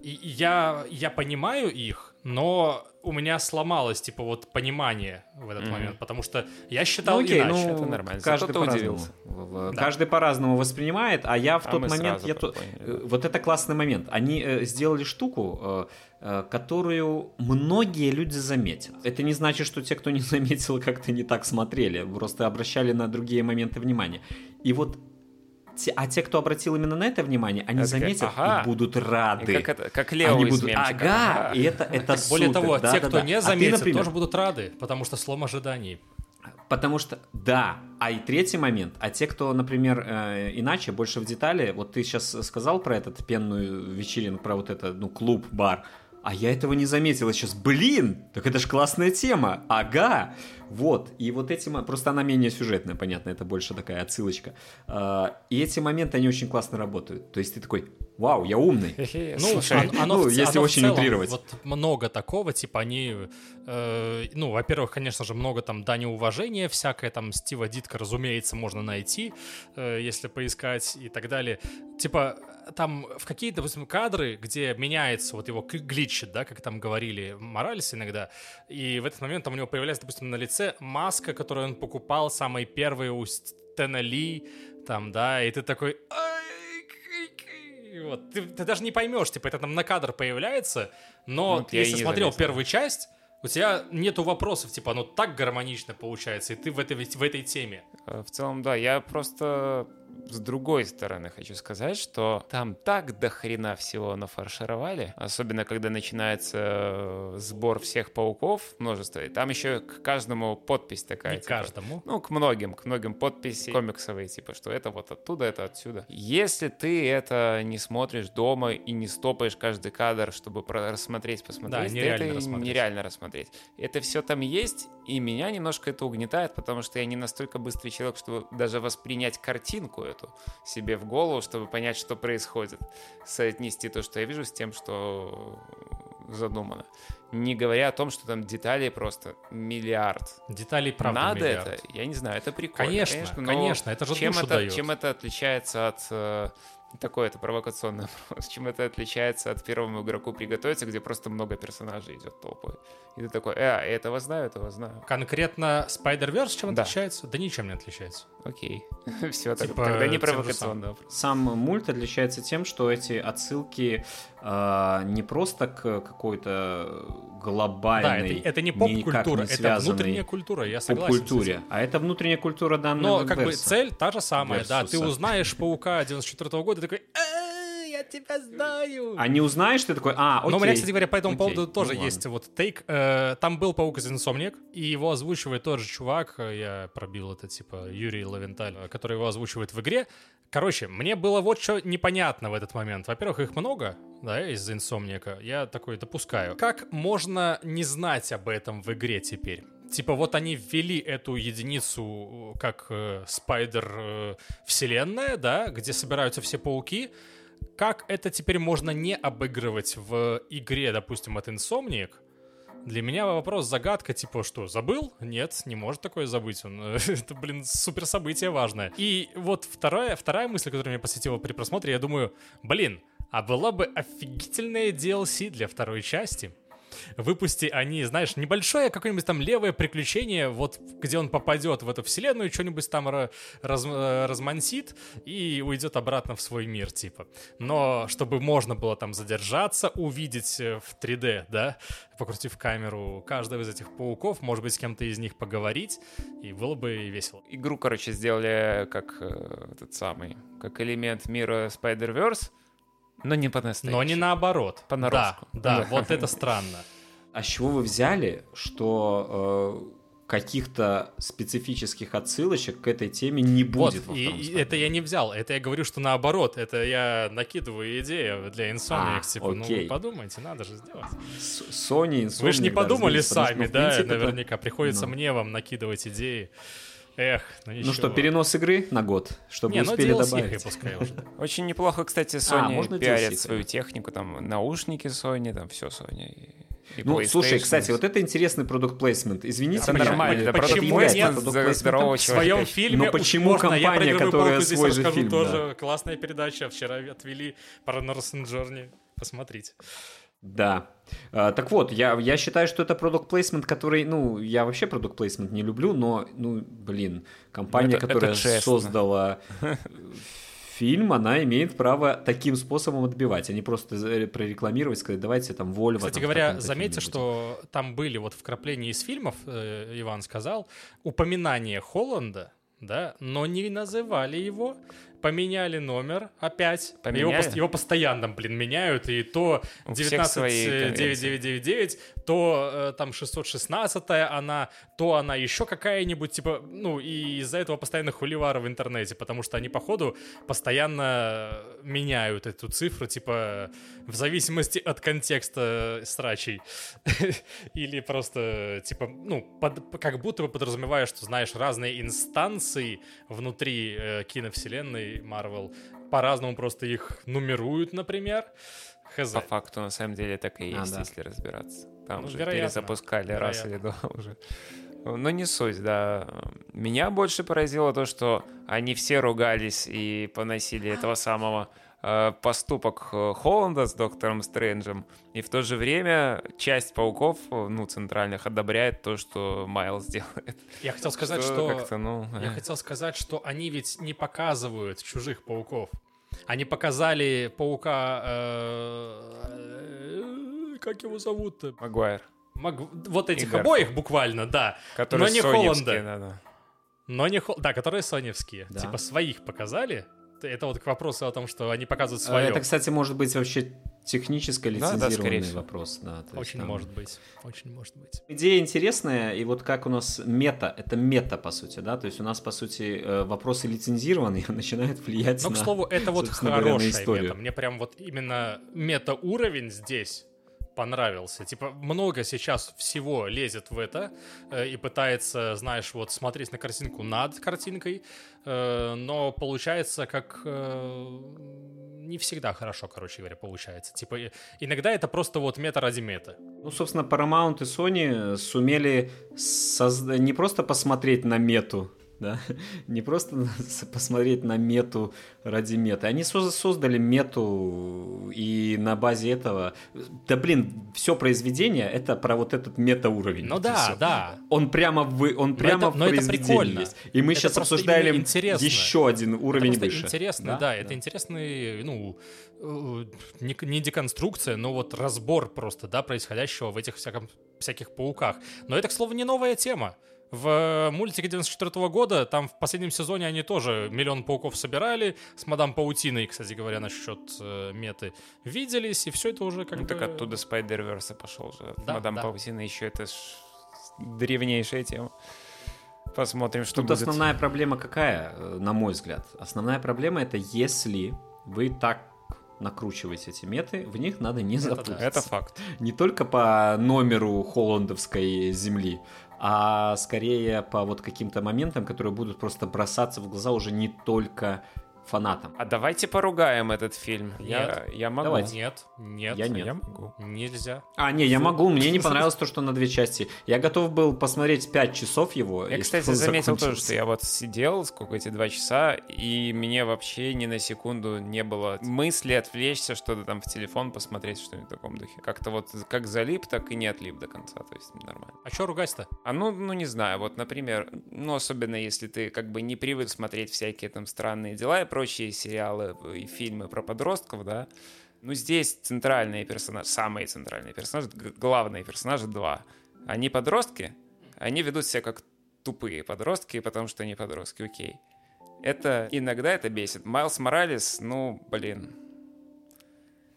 и я, я понимаю их, но у меня сломалось, типа, вот понимание в этот mm-hmm. момент, потому что я считал ну, окей, иначе. Ну, это нормально. Каждый по-разному. Да. Каждый по-разному воспринимает, а я в а тот момент... Я то... Э, вот это классный момент. Они э, сделали штуку, э, э, которую многие люди заметят. Это не значит, что те, кто не заметил, как-то не так смотрели, просто обращали на другие моменты внимания. И вот а те, кто обратил именно на это внимание, они это заметят ага. и будут рады. И как, это, как Лео они будут, ага, ага, и это, это супер. Более того, да, те, да, кто да. не заметит, а ты, например, тоже будут рады, потому что слом ожиданий. Потому что, да, а и третий момент, а те, кто, например, э, иначе, больше в детали, вот ты сейчас сказал про этот пенную вечеринку, про вот это, ну, клуб, бар, а я этого не заметила сейчас. Блин, так это же классная тема. Ага. Вот, и вот эти... Просто она менее сюжетная, понятно, это больше такая отсылочка. А, и эти моменты, они очень классно работают. То есть ты такой, вау, я умный. Ну, Слушай, оно, ну, если оно очень целом, утрировать. Вот много такого, типа они... Э, ну, во-первых, конечно же, много там дани уважения, всякое там Стива Дитка, разумеется, можно найти, э, если поискать и так далее. Типа там в какие-то, допустим, кадры, где меняется вот его гличит, да, как там говорили Моралес иногда, и в этот момент там у него появляется, допустим, на лице маска, которую он покупал, самый первый у Стэна Ли, там, да, и ты такой... Вот, ты, ты даже не поймешь, типа, это там на кадр появляется, но ну, ты, если смотрел заметил. первую часть, у тебя нету вопросов, типа, оно так гармонично получается, и ты в этой, в этой теме. Э, в целом, да, я просто с другой стороны хочу сказать, что там так до хрена всего нафаршировали, особенно когда начинается э, сбор всех пауков, множество, и там еще к каждому подпись такая. Не типа, каждому. Ну, к многим, к многим подписи комиксовые, типа, что это вот оттуда, это отсюда. Если ты это не смотришь дома и не стопаешь каждый кадр, чтобы рассмотреть, посмотреть, да, нереально это рассмотреть. нереально рассмотреть. Это все там есть, и меня немножко это угнетает, потому что я не настолько быстрый человек, чтобы даже воспринять картинку эту себе в голову, чтобы понять, что происходит. Соотнести то, что я вижу, с тем, что задумано. Не говоря о том, что там деталей просто миллиард. Деталей правда Надо миллиард. это? Я не знаю, это прикольно. Конечно, конечно, конечно это же чем душу это, дает. Чем это отличается от такой это провокационный вопрос. Чем это отличается от первому игроку приготовиться, где просто много персонажей идет толпой? И ты такой, э, а, этого знаю, этого знаю. Конкретно Spider-Verse чем да. отличается? Да ничем не отличается. Окей. Все, типа, тогда не провокационный вопрос. Сам мульт отличается тем, что эти отсылки э, не просто к какой-то глобальной, Да, это, это не поп-культура, не это внутренняя культура, я согласен. поп-культуре. этим. А это внутренняя культура данного Но как бы цель та же самая, да. Ты Версуса. узнаешь паука 94 года, и такой, «А, я тебя знаю. А не узнаешь, ты такой, а, окей. Но у меня, кстати говоря, по этому Окей, поводу ну тоже ладно. есть вот тейк. Э, Там был паук из Insomniac, и его озвучивает тот же чувак, э, я пробил это, типа, Юрий Лавенталь, который его озвучивает в игре. Короче, мне было вот что непонятно в этот момент. Во-первых, их много, да, из Инсомника. Я такой допускаю. Как можно не знать об этом в игре теперь? Типа вот они ввели эту единицу э, как э, спайдер э, вселенная, да, где собираются все пауки. Как это теперь можно не обыгрывать в игре, допустим, от Insomniac? Для меня вопрос загадка, типа, что, забыл? Нет, не может такое забыть. Он, это, блин, супер событие важное. И вот вторая, вторая мысль, которая меня посетила при просмотре, я думаю, блин, а была бы офигительная DLC для второй части. Выпусти они, знаешь, небольшое какое-нибудь там левое приключение, вот где он попадет в эту вселенную, что-нибудь там ра- раз- э, размансит и уйдет обратно в свой мир, типа. Но чтобы можно было там задержаться, увидеть э, в 3D, да, покрутив камеру каждого из этих пауков, может быть, с кем-то из них поговорить, и было бы весело. Игру, короче, сделали как э, этот самый, как элемент мира Spider-Verse, но не по Но не наоборот. Понарошку. Да, да, Да. вот это странно. А с чего вы взяли, что э, каких-то специфических отсылочек к этой теме не Вот, будет во и, и это я не взял, это я говорю, что наоборот, это я накидываю идею для Insomniac, А, типа, ну окей. вы подумайте, надо же сделать. С- Sony, Sony, Вы же не да, подумали потому что, сами, ну, да, принципе, это- наверняка. Приходится ну. мне вам накидывать идеи. Эх, ну ничего. Ну что, перенос игры на год, чтобы Не, ну успели DLC добавить. пускай уже. Очень неплохо, кстати, Sony можно пиарит DLC свою технику, там наушники Sony, там все Sony. И, Ну, слушай, кстати, вот это интересный продукт плейсмент. Извините, Это меня, нормально, это да, почему продукт нет? здорового В своем фильме Но почему можно, я компания, которая здесь свой же фильм, тоже. Классная передача. Вчера отвели Northern Journey. Посмотрите. Да. А, так вот, я, я считаю, что это продукт плейсмент, который, ну, я вообще продукт плейсмент не люблю, но, ну, блин, компания, Ну, это- это которая честно. создала фильм, она имеет право таким способом отбивать, а не просто за- прорекламировать, сказать, давайте там Volvo. Кстати там, говоря, заметьте, что там были вот вкрапления из фильмов, э, Иван сказал, упоминание Холланда, да, но не называли его, поменяли номер опять. Его, Поменяли? пос- его постоянно, блин, меняют, и то У всех свои конвенции. 19999, то э, там 616 она, то она еще какая-нибудь, типа, ну, и из-за этого постоянно хуливара в интернете, потому что они, походу, постоянно меняют эту цифру, типа, в зависимости от контекста срачей. Или просто, типа, ну, под- как будто бы подразумевая, что, знаешь, разные инстанции внутри э, киновселенной Marvel по-разному просто их нумеруют, например. Хз. По факту, на самом деле, так и А, есть, да. если разбираться. Там Ну, уже вероятно, перезапускали раз или вероятно. два уже. Но не суть, да. Меня больше поразило то, что они все ругались и поносили этого самого поступок э, Холланда с Доктором Стрэнджем, и в то же время часть пауков, э, ну, центральных, одобряет то, что Майлз делает. Я хотел сказать, Что что... ну, Я э. хотел сказать, что они ведь не показывают чужих пауков. Они показали паука... э, Как его зовут-то? Магуайр, Маг- Вот этих Гарфилд. обоих буквально, да. который Но не Холланда. да-да. Но не Хол... Да, которые соневские. Да. Типа своих показали. Это вот к вопросу о том, что они показывают А, свое. Это, кстати, может быть вообще технически Да, да, лицензированный всего. вопрос. Да, есть Очень там- может быть. Очень может быть. Идея интересная, и вот как у нас мета, это мета, по сути, да, то есть у нас, по сути, э, вопросы лицензированные начинают влиять Но, на... к слову, это вот собственно говоря, на хорошая историю. мета. Мне прям вот именно мета-уровень здесь понравился. Типа, много сейчас всего лезет в это э, и пытается, знаешь, вот смотреть на картинку над картинкой, э, но получается как... э, не всегда хорошо, короче говоря, получается. Типа, иногда это просто вот мета ради мета. Ну, собственно, Paramount и Sony сумели созда- не просто посмотреть на мету да, не просто посмотреть на мету ради меты. Они создали мету, и на базе этого, да блин, все произведение это про вот этот мета-уровень. Ну да, всё. да. Он прямо в, он прямо это, в но это произведении прикольно. есть. И мы Это сейчас интересно. еще один уровень это выше. интересно, да, это интересный, ну, э, не, не деконструкция, но вот разбор просто, да, происходящего в этих всяком, всяких пауках. Но это, к слову, не новая тема. В мультике 94 года, там в последнем сезоне они тоже миллион пауков собирали, с мадам Паутиной, кстати говоря, насчет э, меты, виделись, и все это уже как Ну, бы... так оттуда Spider-Verse пошел же. Да, Мадам да. Паутина еще это ж древнейшая тема. Посмотрим, что Тут будет. основная проблема какая, э, на мой взгляд? Основная проблема это если вы так накручиваете эти меты, в них надо не Это да. запутаться. Это факт. Не только по номеру холландовской земли, а скорее по вот каким-то моментам, которые будут просто бросаться в глаза уже не только фанатам. А давайте поругаем этот фильм. Я, я могу. Давайте. Нет, нет, Я нет. Я могу. нельзя. А, не, я могу, мне не понравилось то, что на две части. Я готов был посмотреть 5 часов его. Я, кстати, заметил тоже, закончился. что я вот сидел, сколько эти два часа, и мне вообще ни на секунду не было мысли отвлечься, что-то там в телефон посмотреть, что-нибудь в таком духе. Как-то вот как залип, так и не отлип до конца, то есть нормально. А чё ругать-то? А ну, ну не знаю, вот, например, ну особенно если ты как бы не привык смотреть всякие там странные дела прочие сериалы и фильмы про подростков, да, ну здесь центральные персонажи, самые центральные персонажи, главные персонажи два. Они подростки, они ведут себя как тупые подростки, потому что они подростки, окей. Это иногда это бесит. Майлз Моралес, ну, блин,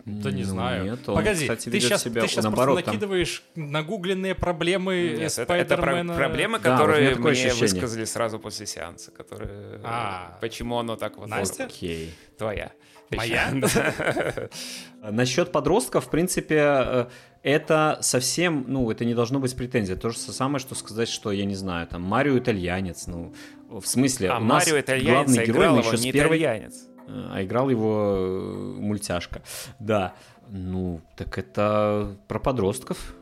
Да не Ну, знаю. Нет, он, Погоди, кстати, ты сейчас, себя ты сейчас наоборот. просто там- накидываешь нагугленные проблемы Нет, э, это, это про- Спайдермена. проблемы, Да, вот которые такое мне ощущение. высказали сразу после сеанса, которые... А. Почему оно так вот... Настя? Окей. Твоя. Моя? Да. Насчет подростков, в принципе, э, это совсем, ну, это не должно быть претензия. То же самое, что сказать, что, я не знаю, там, Марио итальянец, ну, в смысле, А у нас Марио итальянец, главный а герой, он его еще с не первой... итальянец. А играл его э, мультяшка. Да. Ну, так это про подростков.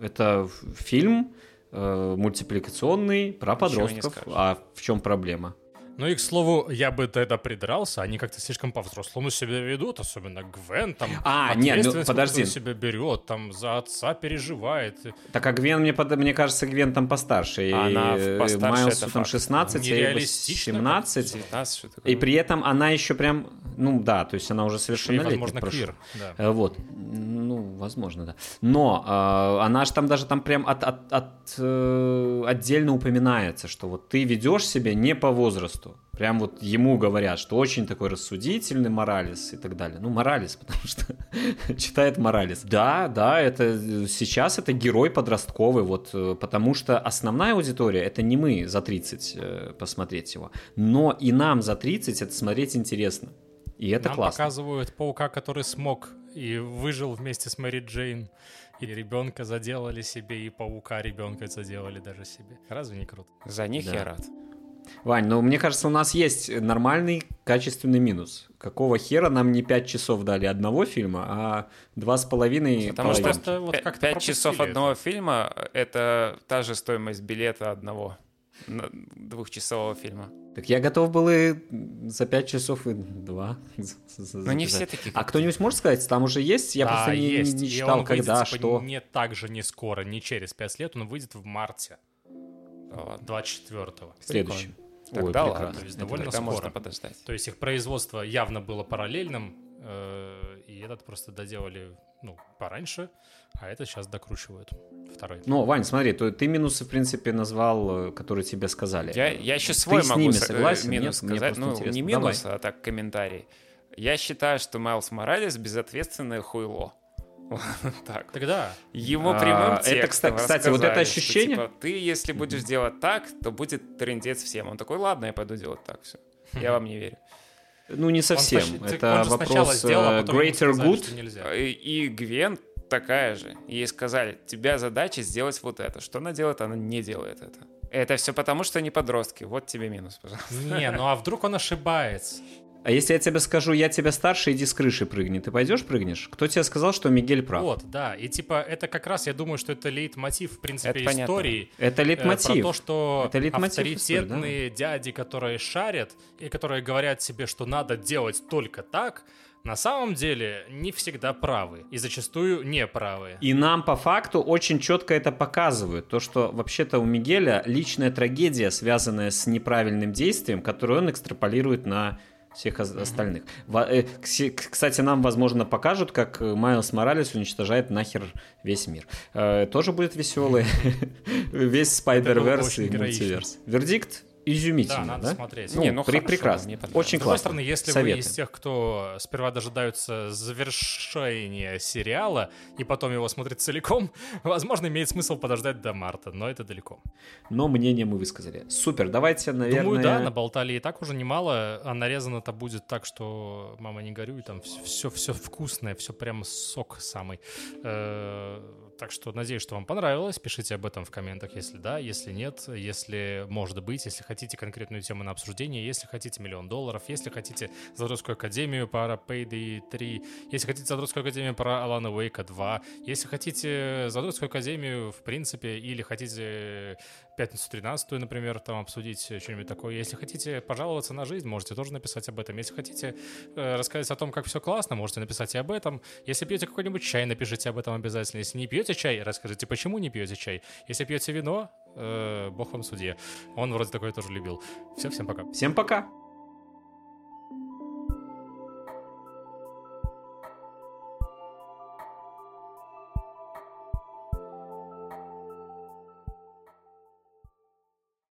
Это фильм э, мультипликационный про подростков. А в чем проблема? Ну и, к слову, я бы тогда придрался, они как-то слишком по-взрослому себя ведут, особенно Гвен, там, А, нет, ну, подожди. себя берет, там, за отца переживает. Так а Гвен, мне, под- мне кажется, Гвен там постарше. И Она э, постарше, Майлсу там факт. 16, а ей Нереалистично 17. 19, что такое. И при этом она еще прям, ну да, то есть она уже И, совершеннолетняя. возможно, прошу. квир. Да. Э, Вот, ну, возможно, да. Но э, она же там даже там прям от, от- от, э, отдельно упоминается, что вот ты ведешь себя не по возрасту. Прям вот ему говорят, что очень такой рассудительный Моралес и так далее. Ну, Моралес, потому что читает Моралес. Да, да, это сейчас это герой подростковый, вот, э, потому что основная аудитория это не мы за 30 э, посмотреть его, но и нам за 30 это смотреть интересно. И это Нам классно. показывают паука, который смог и выжил вместе с Мэри Джейн. И ребенка заделали себе, и паука ребенка заделали даже себе. Разве не круто? За них Да. я рад. Вань, ну мне кажется, у нас есть нормальный качественный минус. Какого хера нам не 5 часов дали одного фильма, а два с половиной Потому что? Просто вот как-то Пять пропустили часов это. одного фильма — это та же стоимость билета одного двухчасового фильма. Так я готов был и за 5 часов и два. Но не все такие. А как кто-нибудь может сказать? Там уже есть? Я Да, просто не, есть. не И читал, он выйдет, когда, типа, что. Не так же, не скоро, не через 5 лет, он выйдет в марте. Да ладно. 24-го. Следующий. Тогда Ой, ладно. То есть Это довольно Тогда можно скоро. подождать. То есть их производство явно было параллельным, э, и этот просто доделали, ну, пораньше, а это сейчас докручивают. Второй. Ну, Вань, смотри, то ты минусы, в принципе, назвал, э, которые тебе сказали. Я, я еще свой с могу ними с- э, согласен? минус Нет? Сказать. Ну, интересно. не минус, а так комментарий. Я считаю, что Майлз Моралес безответственное хуйло. Так. Тогда Ему А, прямым это, текстом кста- кстати, вот это рассказали, что, ощущение- типа, ты, если будешь делать так, то будет трендец всем. Он такой, ладно, я пойду делать так, все. Я вам не верю. Ну, не совсем. Он это он вопрос сделал, а э, greater сказали, good. И, и Гвен такая же. Ей сказали, тебя задача сделать вот это. Что она делает? Она не делает это. Это все потому, что они подростки. Вот тебе минус, пожалуйста. Не, ну а вдруг он ошибается? А если я тебе скажу, я тебя старше, иди с крыши прыгни, ты пойдешь прыгнешь? Кто тебе сказал, что Мигель прав? Вот, да. И типа это как раз, я думаю, что это лейтмотив, в принципе, Это понятно. истории. Это Э, лейтмотив. Про то, что Это лейтмотив авторитетные дяди, которые шарят и которые говорят себе, что надо делать только так, на самом деле не всегда правы и зачастую не правы. И нам по факту очень четко это показывают. То, что вообще-то у Мигеля личная трагедия, связанная с неправильным действием, которую он экстраполирует на всех ос- остальных. Э, Кстати, нам, возможно, покажут, как э, Майлз Моралес уничтожает нахер весь мир. Э, Тоже будет веселый. Весь очень и мультиверс. Вердикт изумительный, Да, надо да? смотреть. Ну, Не, ну пре- хорошо, прекрасно. мне понравилось. Очень С другой классно. стороны, если вы Советы. из тех, кто сперва дожидаются завершения сериала и потом его смотрит целиком, возможно, имеет смысл подождать до марта, но это далеко. Но мнение мы высказали. Супер, давайте, наверное... Думаю, да, наболтали и так уже немало, а нарезано-то будет так, что мама не горюй, там все, все вкусное, все прям сок самый. Э, Так что надеюсь, что вам понравилось. Пишите об этом в комментах, если да, если нет, если может быть, если хотите конкретную тему на обсуждение, если хотите миллион долларов, если хотите Задротскую академию про Payday 3, если хотите Задротскую академию про Алана Уэйка 2, если хотите Задротскую академию в принципе, или хотите Пятницу 13 например, там обсудить что-нибудь такое. Если хотите пожаловаться на жизнь, можете тоже написать об этом. Если хотите э, рассказать о том, как все классно, можете написать и об этом. Если пьете какой-нибудь чай, напишите об этом обязательно. Если не пьете чай, расскажите, почему не пьете чай. Если пьете вино, э, бог вам судья. Он вроде такое тоже любил. Все, всем пока. Всем пока!